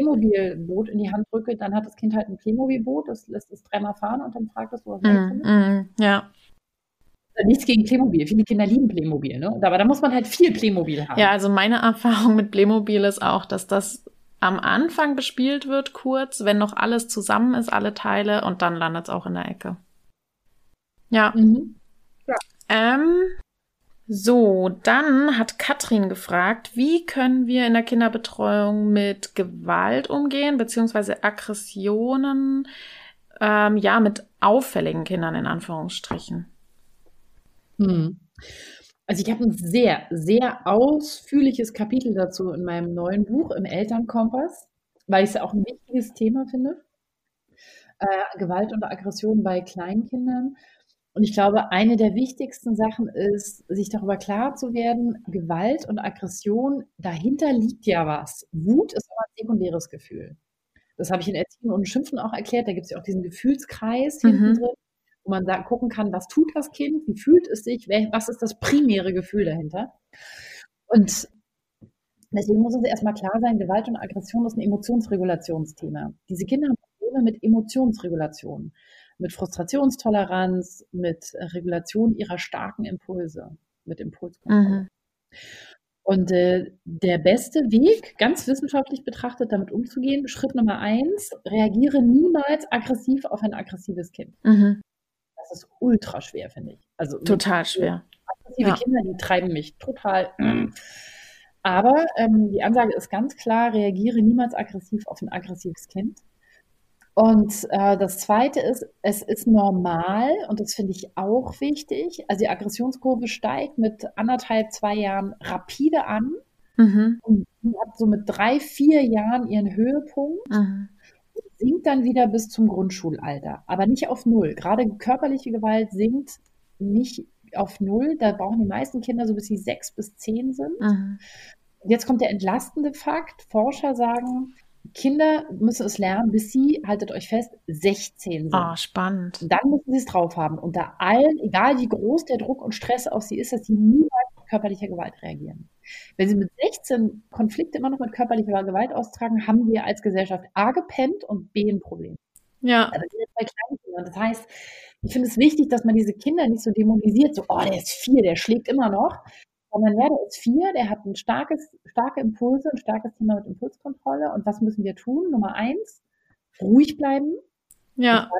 Playmobil-Boot in die Hand drücke, dann hat das Kind halt ein Playmobil-Boot, das lässt es dreimal fahren und dann fragt es, wo es mm, mm, Ja. Nichts gegen Playmobil. Viele Kinder lieben Playmobil, ne? Aber da muss man halt viel Playmobil haben. Ja, also meine Erfahrung mit Playmobil ist auch, dass das am Anfang bespielt wird, kurz, wenn noch alles zusammen ist, alle Teile, und dann landet es auch in der Ecke. Ja. Mhm. ja. Ähm, so, dann hat Katrin gefragt, wie können wir in der Kinderbetreuung mit Gewalt umgehen, beziehungsweise Aggressionen, ähm, ja, mit auffälligen Kindern in Anführungsstrichen. Hm. Also ich habe ein sehr, sehr ausführliches Kapitel dazu in meinem neuen Buch im Elternkompass, weil ich es auch ein wichtiges Thema finde. Äh, Gewalt und Aggression bei Kleinkindern. Und ich glaube, eine der wichtigsten Sachen ist, sich darüber klar zu werden, Gewalt und Aggression, dahinter liegt ja was. Wut ist aber ein sekundäres Gefühl. Das habe ich in Erziehung und Schimpfen auch erklärt. Da gibt es ja auch diesen Gefühlskreis mhm. hinten drin, wo man da gucken kann, was tut das Kind, wie fühlt es sich, was ist das primäre Gefühl dahinter. Und deswegen muss uns erstmal klar sein, Gewalt und Aggression ist ein Emotionsregulationsthema. Diese Kinder haben Probleme mit Emotionsregulation mit Frustrationstoleranz, mit Regulation ihrer starken Impulse, mit Impulskontrolle. Mhm. Und äh, der beste Weg, ganz wissenschaftlich betrachtet, damit umzugehen, Schritt Nummer eins, reagiere niemals aggressiv auf ein aggressives Kind. Mhm. Das ist ultra schwer, finde ich. Also total schwer. Aggressive ja. Kinder, die treiben mich total. Mhm. Aber ähm, die Ansage ist ganz klar, reagiere niemals aggressiv auf ein aggressives Kind. Und äh, das Zweite ist, es ist normal und das finde ich auch wichtig. Also die Aggressionskurve steigt mit anderthalb, zwei Jahren rapide an mhm. und hat so mit drei, vier Jahren ihren Höhepunkt. Mhm. Sinkt dann wieder bis zum Grundschulalter, aber nicht auf Null. Gerade körperliche Gewalt sinkt nicht auf Null. Da brauchen die meisten Kinder so bis sie sechs bis zehn sind. Mhm. Jetzt kommt der entlastende Fakt. Forscher sagen, Kinder müssen es lernen, bis sie, haltet euch fest, 16 sind. Ah, oh, spannend. Dann müssen sie es drauf haben. Unter allen, egal wie groß der Druck und Stress auf sie ist, dass sie niemals mit körperlicher Gewalt reagieren. Wenn sie mit 16 Konflikte immer noch mit körperlicher Gewalt austragen, haben wir als Gesellschaft A gepennt und B ein Problem. Ja. Aber das, sind bei Kleinkindern. das heißt, ich finde es wichtig, dass man diese Kinder nicht so dämonisiert, so, oh, der ist vier, der schlägt immer noch, sondern ja, der ist vier, der hat ein starkes, starke Impulse, ein starkes Thema mit Impulskontrolle. Und was müssen wir tun? Nummer eins, ruhig bleiben. Ja.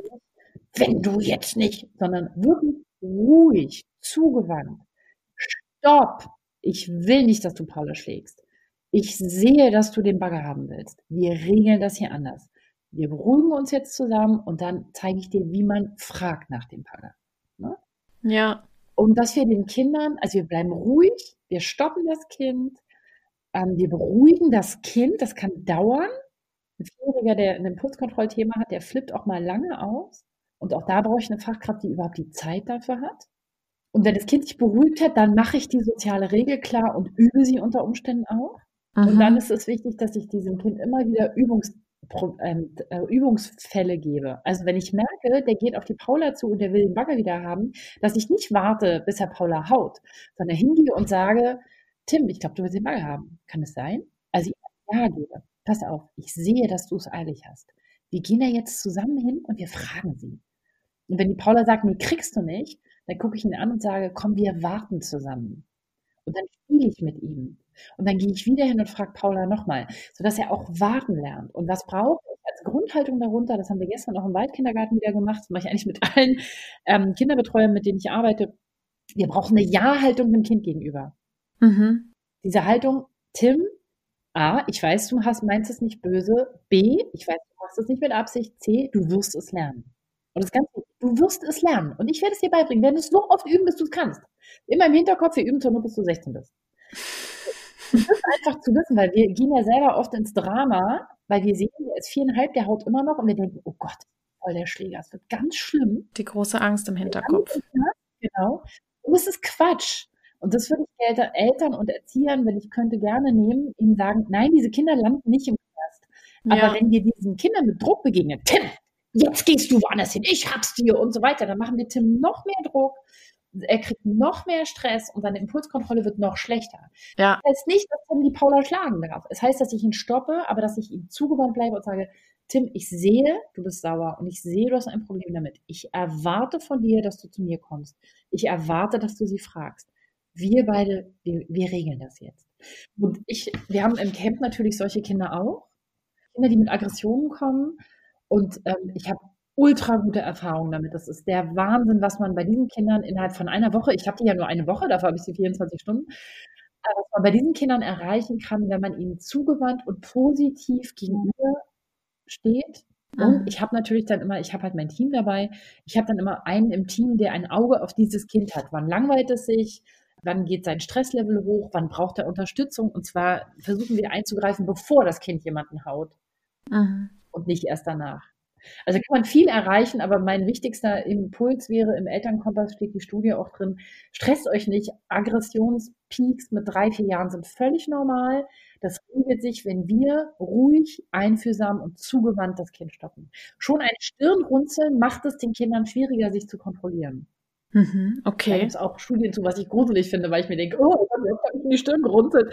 wenn du jetzt nicht, sondern wirklich ruhig, zugewandt. Stopp! Ich will nicht, dass du Paula schlägst. Ich sehe, dass du den Bagger haben willst. Wir regeln das hier anders. Wir beruhigen uns jetzt zusammen und dann zeige ich dir, wie man fragt nach dem Bagger. Ne? Ja und dass wir den Kindern, also wir bleiben ruhig, wir stoppen das Kind, ähm, wir beruhigen das Kind, das kann dauern. Ein Vierjähriger, der ein Impulskontrollthema hat, der flippt auch mal lange aus. Und auch da brauche ich eine Fachkraft, die überhaupt die Zeit dafür hat. Und wenn das Kind sich beruhigt hat, dann mache ich die soziale Regel klar und übe sie unter Umständen auch. Mhm. Und dann ist es wichtig, dass ich diesem Kind immer wieder Übungs Übungsfälle gebe. Also wenn ich merke, der geht auf die Paula zu und der will den Bagger wieder haben, dass ich nicht warte, bis er Paula haut, sondern hingehe und sage, Tim, ich glaube, du willst den Bagger haben. Kann es sein? Also ich ja gebe. Pass auf, ich sehe, dass du es eilig hast. Wir gehen da jetzt zusammen hin und wir fragen sie. Und wenn die Paula sagt, nee, kriegst du nicht, dann gucke ich ihn an und sage, komm, wir warten zusammen. Und dann spiele ich mit ihm. Und dann gehe ich wieder hin und frage Paula nochmal, sodass er auch warten lernt. Und was braucht ich als Grundhaltung darunter? Das haben wir gestern auch im Waldkindergarten wieder gemacht. Das mache ich eigentlich mit allen ähm, Kinderbetreuern, mit denen ich arbeite. Wir brauchen eine Ja-Haltung dem Kind gegenüber. Mhm. Diese Haltung, Tim, A, ich weiß, du hast, meinst es nicht böse. B, ich weiß, du machst es nicht mit Absicht. C, du wirst es lernen. Und das Ganze, du wirst es lernen. Und ich werde es dir beibringen. Wir werden es so oft üben, bis du es kannst. Immer im Hinterkopf, wir üben zur nur bis du 16 bist. Das ist einfach zu wissen, weil wir gehen ja selber oft ins Drama, weil wir sehen, der ist viereinhalb, der haut immer noch und wir denken, oh Gott, voll der Schläger, es wird ganz schlimm. Die große Angst im Hinterkopf. Genau. Und es ist Quatsch. Und das würde ich Eltern und Erziehern, wenn ich könnte, gerne nehmen, ihnen sagen, nein, diese Kinder landen nicht im Knast. Aber ja. wenn wir diesen Kindern mit Druck begegnen, Tim, jetzt gehst du woanders hin, ich hab's dir und so weiter, dann machen wir Tim noch mehr Druck, er kriegt noch mehr Stress und seine Impulskontrolle wird noch schlechter. Ja. Das heißt nicht, dass Tim die Paula schlagen darf. Es heißt, dass ich ihn stoppe, aber dass ich ihm zugewandt bleibe und sage, Tim, ich sehe, du bist sauer und ich sehe, du hast ein Problem damit. Ich erwarte von dir, dass du zu mir kommst. Ich erwarte, dass du sie fragst. Wir beide, wir, wir regeln das jetzt. Und ich, wir haben im Camp natürlich solche Kinder auch. Kinder, die mit Aggressionen kommen. Und ähm, ich habe ultra gute Erfahrungen damit. Das ist der Wahnsinn, was man bei diesen Kindern innerhalb von einer Woche, ich habe die ja nur eine Woche, dafür habe ich sie 24 Stunden, was man bei diesen Kindern erreichen kann, wenn man ihnen zugewandt und positiv gegenüber steht. Und ich habe natürlich dann immer, ich habe halt mein Team dabei, ich habe dann immer einen im Team, der ein Auge auf dieses Kind hat. Wann langweilt es sich? wann geht sein Stresslevel hoch, wann braucht er Unterstützung. Und zwar versuchen wir einzugreifen, bevor das Kind jemanden haut mhm. Und nicht erst danach. Also kann man viel erreichen, aber mein wichtigster Impuls wäre, im Elternkompass steht die Studie auch drin, stresst euch nicht. Aggressionspeaks mit drei, vier Jahren sind völlig normal. Das regelt sich, wenn wir ruhig, einfühlsam und zugewandt das Kind stoppen. Schon ein Stirnrunzeln macht es den Kindern schwieriger, sich zu kontrollieren. Mhm, okay. Da gibt es auch Studien zu, was ich gruselig finde, weil ich mir denke, oh, jetzt habe ich in die Stirn gerunzelt.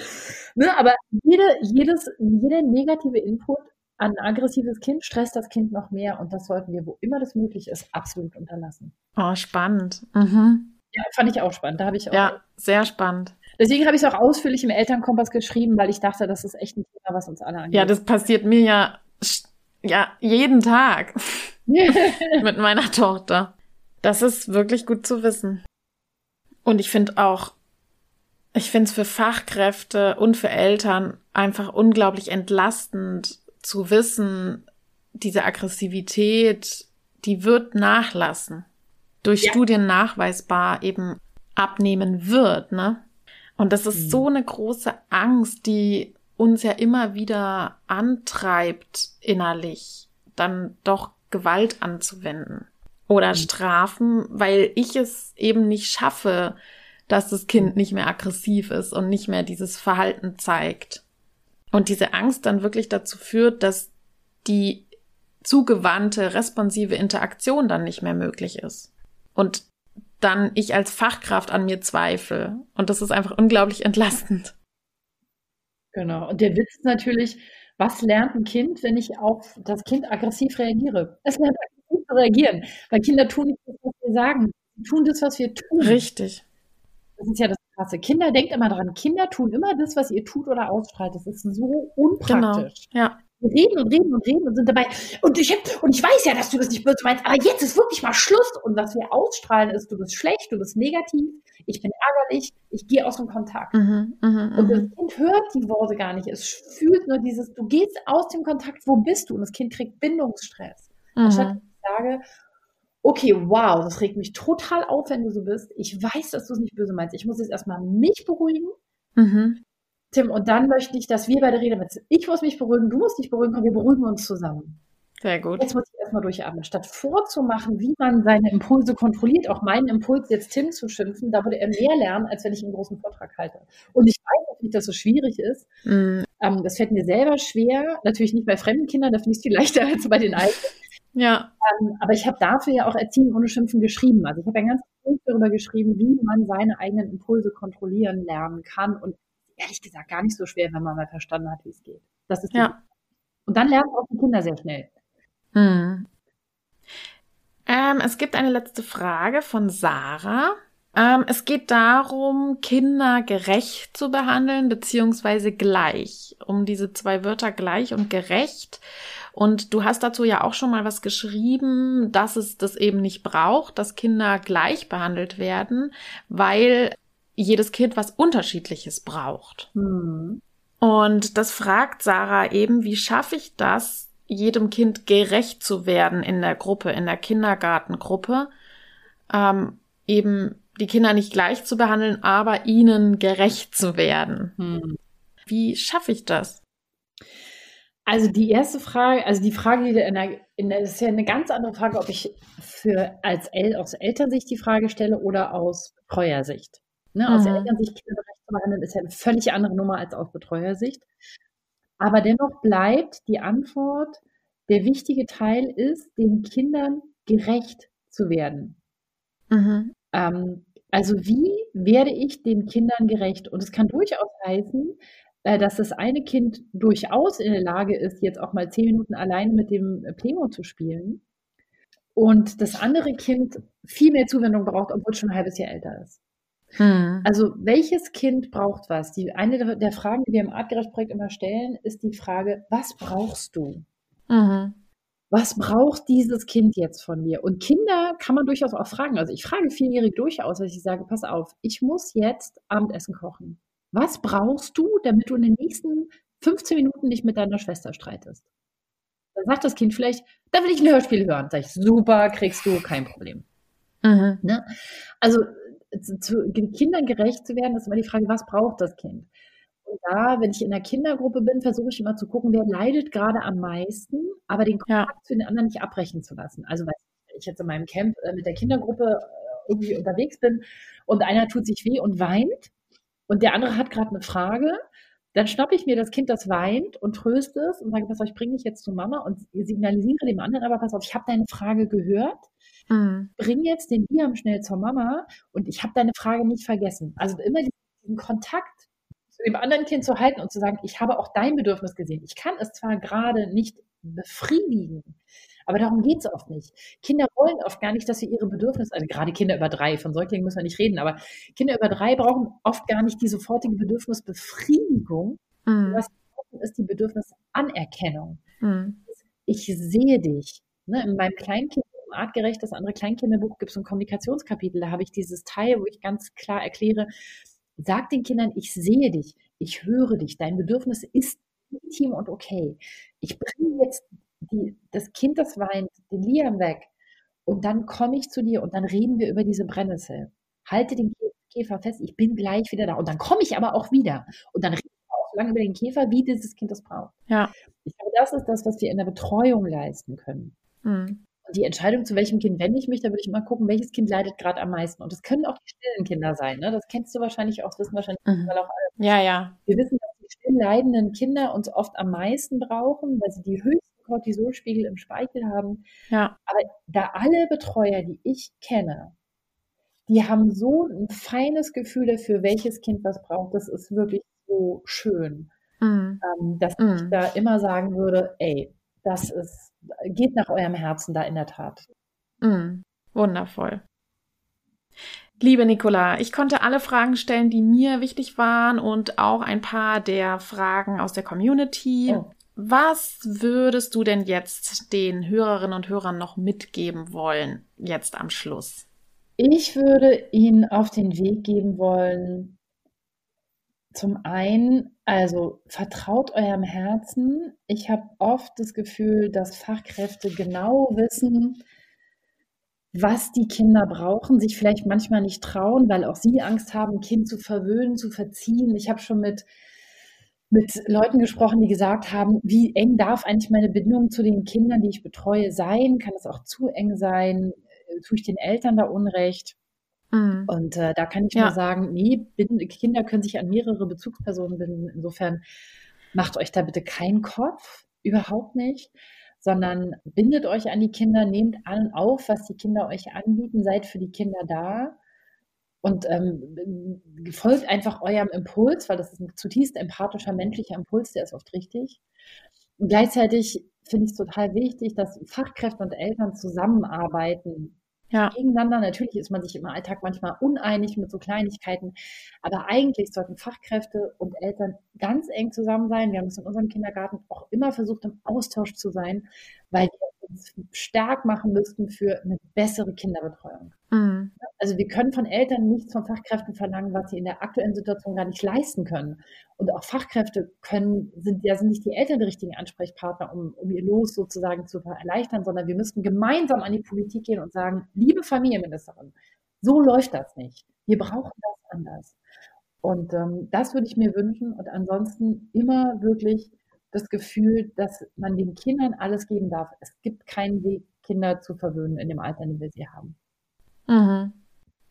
Ne, aber jede, jedes, jeder negative Input ein aggressives Kind stresst das Kind noch mehr und das sollten wir, wo immer das möglich ist, absolut unterlassen. Oh, spannend. Mhm. Ja, fand ich auch spannend. Da habe ich auch. Ja, sehr spannend. Deswegen habe ich es auch ausführlich im Elternkompass geschrieben, weil ich dachte, das ist echt ein Thema, was uns alle angeht. Ja, das passiert mir ja, ja jeden Tag *laughs* mit meiner Tochter. Das ist wirklich gut zu wissen. Und ich finde auch, ich finde es für Fachkräfte und für Eltern einfach unglaublich entlastend zu wissen, diese Aggressivität, die wird nachlassen. Durch ja. Studien nachweisbar eben abnehmen wird, ne? Und das ist mhm. so eine große Angst, die uns ja immer wieder antreibt, innerlich, dann doch Gewalt anzuwenden oder mhm. Strafen, weil ich es eben nicht schaffe, dass das Kind nicht mehr aggressiv ist und nicht mehr dieses Verhalten zeigt. Und diese Angst dann wirklich dazu führt, dass die zugewandte, responsive Interaktion dann nicht mehr möglich ist. Und dann ich als Fachkraft an mir zweifle. Und das ist einfach unglaublich *laughs* entlastend. Genau. Und der Witz ist natürlich, was lernt ein Kind, wenn ich auf das Kind aggressiv reagiere? Es lernt aggressiv zu reagieren, weil Kinder tun nicht das, was wir sagen. Sie tun das, was wir tun. Richtig. Das ist ja das Krasse. Kinder, denkt immer dran, Kinder tun immer das, was ihr tut oder ausstrahlt. Das ist so unpraktisch. Genau. Ja. Wir reden und reden und reden und sind dabei. Und ich, hab, und ich weiß ja, dass du das nicht böse meinst, aber jetzt ist wirklich mal Schluss. Und was wir ausstrahlen ist, du bist schlecht, du bist negativ, ich bin ärgerlich, ich gehe aus dem Kontakt. Mhm, mh, und das mhm. Kind hört die Worte gar nicht. Es fühlt nur dieses, du gehst aus dem Kontakt, wo bist du? Und das Kind kriegt Bindungsstress. Mhm. Anstatt ich sage, okay, wow, das regt mich total auf, wenn du so bist. Ich weiß, dass du es nicht böse meinst. Ich muss jetzt erstmal mich beruhigen. Mhm. Tim, und dann möchte ich, dass wir beide reden. Ich muss mich beruhigen, du musst dich beruhigen, komm, wir beruhigen uns zusammen. Sehr gut. Jetzt muss ich erstmal durchatmen. Statt vorzumachen, wie man seine Impulse kontrolliert, auch meinen Impuls jetzt Tim zu schimpfen, da würde er mehr lernen, als wenn ich einen großen Vortrag halte. Und ich weiß auch nicht, dass es so schwierig ist. Mm. Ähm, das fällt mir selber schwer. Natürlich nicht bei fremden Kindern, da finde ich es viel leichter als bei den eigenen. Ja. Ähm, aber ich habe dafür ja auch Erziehung ohne Schimpfen geschrieben. Also ich habe ein ganz Buch darüber geschrieben, wie man seine eigenen Impulse kontrollieren lernen kann. Und ehrlich gesagt gar nicht so schwer, wenn man mal verstanden hat, wie es geht. Das ist ja. Und dann lernen auch die Kinder sehr schnell. Hm. Ähm, es gibt eine letzte Frage von Sarah. Ähm, es geht darum, Kinder gerecht zu behandeln, beziehungsweise gleich. Um diese zwei Wörter gleich und gerecht. Und du hast dazu ja auch schon mal was geschrieben, dass es das eben nicht braucht, dass Kinder gleich behandelt werden, weil jedes Kind was Unterschiedliches braucht. Mhm. Und das fragt Sarah eben, wie schaffe ich das, jedem Kind gerecht zu werden in der Gruppe, in der Kindergartengruppe, ähm, eben die Kinder nicht gleich zu behandeln, aber ihnen gerecht zu werden. Mhm. Wie schaffe ich das? Also die erste Frage, also die Frage, die in der, in der, ist ja eine ganz andere Frage, ob ich für als El, aus Elternsicht die Frage stelle oder aus Betreuersicht. Ne, aus mhm. Elternsicht kindergerecht zu behandeln, ist ja eine völlig andere Nummer als aus Betreuersicht. Aber dennoch bleibt die Antwort, der wichtige Teil ist, den Kindern gerecht zu werden. Mhm. Ähm, also wie werde ich den Kindern gerecht? Und es kann durchaus heißen, dass das eine Kind durchaus in der Lage ist, jetzt auch mal zehn Minuten alleine mit dem Plemo zu spielen. Und das andere Kind viel mehr Zuwendung braucht, obwohl es schon ein halbes Jahr älter ist. Hm. Also welches Kind braucht was? Die, eine der Fragen, die wir im Artgerecht-Projekt immer stellen, ist die Frage, was brauchst du? Mhm. Was braucht dieses Kind jetzt von mir? Und Kinder kann man durchaus auch fragen. Also ich frage vierjährig durchaus, dass ich sage, pass auf, ich muss jetzt Abendessen kochen. Was brauchst du, damit du in den nächsten 15 Minuten nicht mit deiner Schwester streitest? Dann sagt das Kind vielleicht, da will ich ein Hörspiel hören. Sag ich, super, kriegst du, kein Problem. Mhm. Ne? Also zu, zu Kindern gerecht zu werden, ist immer die Frage, was braucht das Kind? Und da, wenn ich in der Kindergruppe bin, versuche ich immer zu gucken, wer leidet gerade am meisten, aber den Kontakt ja. zu den anderen nicht abbrechen zu lassen. Also, wenn ich jetzt in meinem Camp äh, mit der Kindergruppe äh, irgendwie unterwegs bin und einer tut sich weh und weint und der andere hat gerade eine Frage, dann schnappe ich mir das Kind, das weint und tröste es und sage, pass auf, ich bringe dich jetzt zu Mama und signalisiere dem anderen aber, pass auf, ich habe deine Frage gehört, mhm. bring jetzt den Liam schnell zur Mama und ich habe deine Frage nicht vergessen. Also immer diesen Kontakt zu dem anderen Kind zu halten und zu sagen, ich habe auch dein Bedürfnis gesehen. Ich kann es zwar gerade nicht befriedigen, aber darum geht es oft nicht. Kinder wollen oft gar nicht, dass sie ihre Bedürfnisse, also gerade Kinder über drei, von Säuglingen müssen wir nicht reden, aber Kinder über drei brauchen oft gar nicht die sofortige Bedürfnisbefriedigung. Mhm. Was sie brauchen, ist die Bedürfnisanerkennung. Mhm. Ich sehe dich. Ne, in meinem Kleinkind artgerecht, das andere Kleinkinderbuch gibt es ein Kommunikationskapitel. Da habe ich dieses Teil, wo ich ganz klar erkläre, Sag den Kindern, ich sehe dich, ich höre dich, dein Bedürfnis ist legitim und okay. Ich bringe jetzt die, das Kind, das weint, den Liam weg und dann komme ich zu dir und dann reden wir über diese Brennnessel. Halte den Käfer fest, ich bin gleich wieder da und dann komme ich aber auch wieder und dann reden wir auch so lange über den Käfer, wie dieses Kind das braucht. Ja. Ich glaube, das ist das, was wir in der Betreuung leisten können. Mhm die Entscheidung, zu welchem Kind wende ich mich, da würde ich mal gucken, welches Kind leidet gerade am meisten. Und das können auch die stillen Kinder sein. Ne? Das kennst du wahrscheinlich auch, das wissen wahrscheinlich mhm. auch alle. Ja, ja. Wir wissen, dass die still leidenden Kinder uns oft am meisten brauchen, weil sie die höchsten Cortisolspiegel im Speichel haben. Ja. Aber da alle Betreuer, die ich kenne, die haben so ein feines Gefühl dafür, welches Kind was braucht. Das ist wirklich so schön, mhm. ähm, dass mhm. ich da immer sagen würde, ey, das ist, geht nach eurem Herzen da in der Tat. Mm, wundervoll. Liebe Nicola, ich konnte alle Fragen stellen, die mir wichtig waren und auch ein paar der Fragen aus der Community. Oh. Was würdest du denn jetzt den Hörerinnen und Hörern noch mitgeben wollen, jetzt am Schluss? Ich würde Ihnen auf den Weg geben wollen, zum einen, also vertraut eurem Herzen. Ich habe oft das Gefühl, dass Fachkräfte genau wissen, was die Kinder brauchen, sich vielleicht manchmal nicht trauen, weil auch sie Angst haben, ein Kind zu verwöhnen, zu verziehen. Ich habe schon mit, mit Leuten gesprochen, die gesagt haben, wie eng darf eigentlich meine Bindung zu den Kindern, die ich betreue, sein? Kann es auch zu eng sein? Tue ich den Eltern da Unrecht? Mhm. Und äh, da kann ich ja. nur sagen, nee, Kinder können sich an mehrere Bezugspersonen binden. Insofern macht euch da bitte keinen Kopf, überhaupt nicht, sondern bindet euch an die Kinder, nehmt an auf, was die Kinder euch anbieten, seid für die Kinder da und ähm, folgt einfach eurem Impuls, weil das ist ein zutiefst empathischer, menschlicher Impuls, der ist oft richtig. Und gleichzeitig finde ich es total wichtig, dass Fachkräfte und Eltern zusammenarbeiten ja. gegeneinander. Natürlich ist man sich im Alltag manchmal uneinig mit so Kleinigkeiten, aber eigentlich sollten Fachkräfte und Eltern ganz eng zusammen sein. Wir haben es in unserem Kindergarten auch immer versucht, im Austausch zu sein, weil wir uns stark machen müssten für eine bessere Kinderbetreuung. Mhm. Also wir können von Eltern nichts von Fachkräften verlangen, was sie in der aktuellen Situation gar nicht leisten können. Und auch Fachkräfte können, sind ja sind nicht die Eltern die richtigen Ansprechpartner, um, um ihr Los sozusagen zu erleichtern, sondern wir müssten gemeinsam an die Politik gehen und sagen, liebe Familienministerin, so läuft das nicht. Wir brauchen das anders. Und ähm, das würde ich mir wünschen. Und ansonsten immer wirklich das Gefühl, dass man den Kindern alles geben darf. Es gibt keinen Weg, Kinder zu verwöhnen in dem Alter, in dem wir sie haben. Mhm.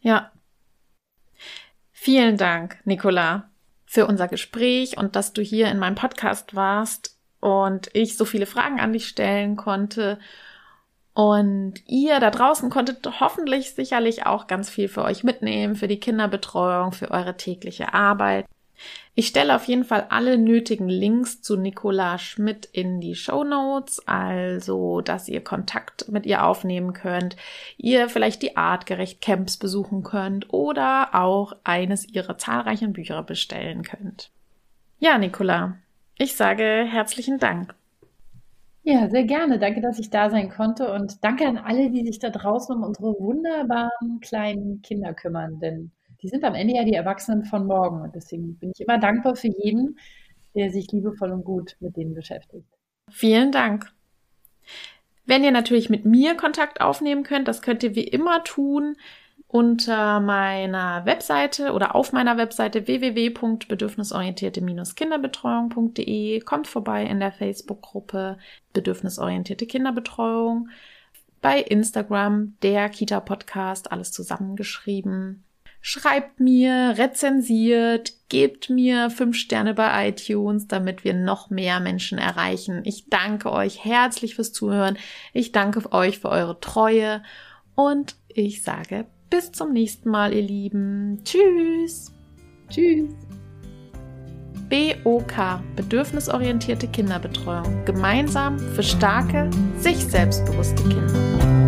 Ja. Vielen Dank, Nicola, für unser Gespräch und dass du hier in meinem Podcast warst und ich so viele Fragen an dich stellen konnte. Und ihr da draußen konntet hoffentlich sicherlich auch ganz viel für euch mitnehmen, für die Kinderbetreuung, für eure tägliche Arbeit. Ich stelle auf jeden Fall alle nötigen Links zu Nicola Schmidt in die Show Notes, also dass ihr Kontakt mit ihr aufnehmen könnt, ihr vielleicht die artgerecht Camps besuchen könnt oder auch eines ihrer zahlreichen Bücher bestellen könnt. Ja, Nicola, ich sage herzlichen Dank. Ja, sehr gerne. Danke, dass ich da sein konnte und danke an alle, die sich da draußen um unsere wunderbaren kleinen Kinder kümmern, denn die sind am Ende ja die Erwachsenen von morgen. Und deswegen bin ich immer dankbar für jeden, der sich liebevoll und gut mit denen beschäftigt. Vielen Dank. Wenn ihr natürlich mit mir Kontakt aufnehmen könnt, das könnt ihr wie immer tun unter meiner Webseite oder auf meiner Webseite www.bedürfnisorientierte-kinderbetreuung.de. Kommt vorbei in der Facebook-Gruppe Bedürfnisorientierte Kinderbetreuung. Bei Instagram der Kita Podcast, alles zusammengeschrieben. Schreibt mir, rezensiert, gebt mir fünf Sterne bei iTunes, damit wir noch mehr Menschen erreichen. Ich danke euch herzlich fürs Zuhören. Ich danke euch für eure Treue und ich sage bis zum nächsten Mal, ihr Lieben. Tschüss. Tschüss. BOK, bedürfnisorientierte Kinderbetreuung. Gemeinsam für starke, sich selbstbewusste Kinder.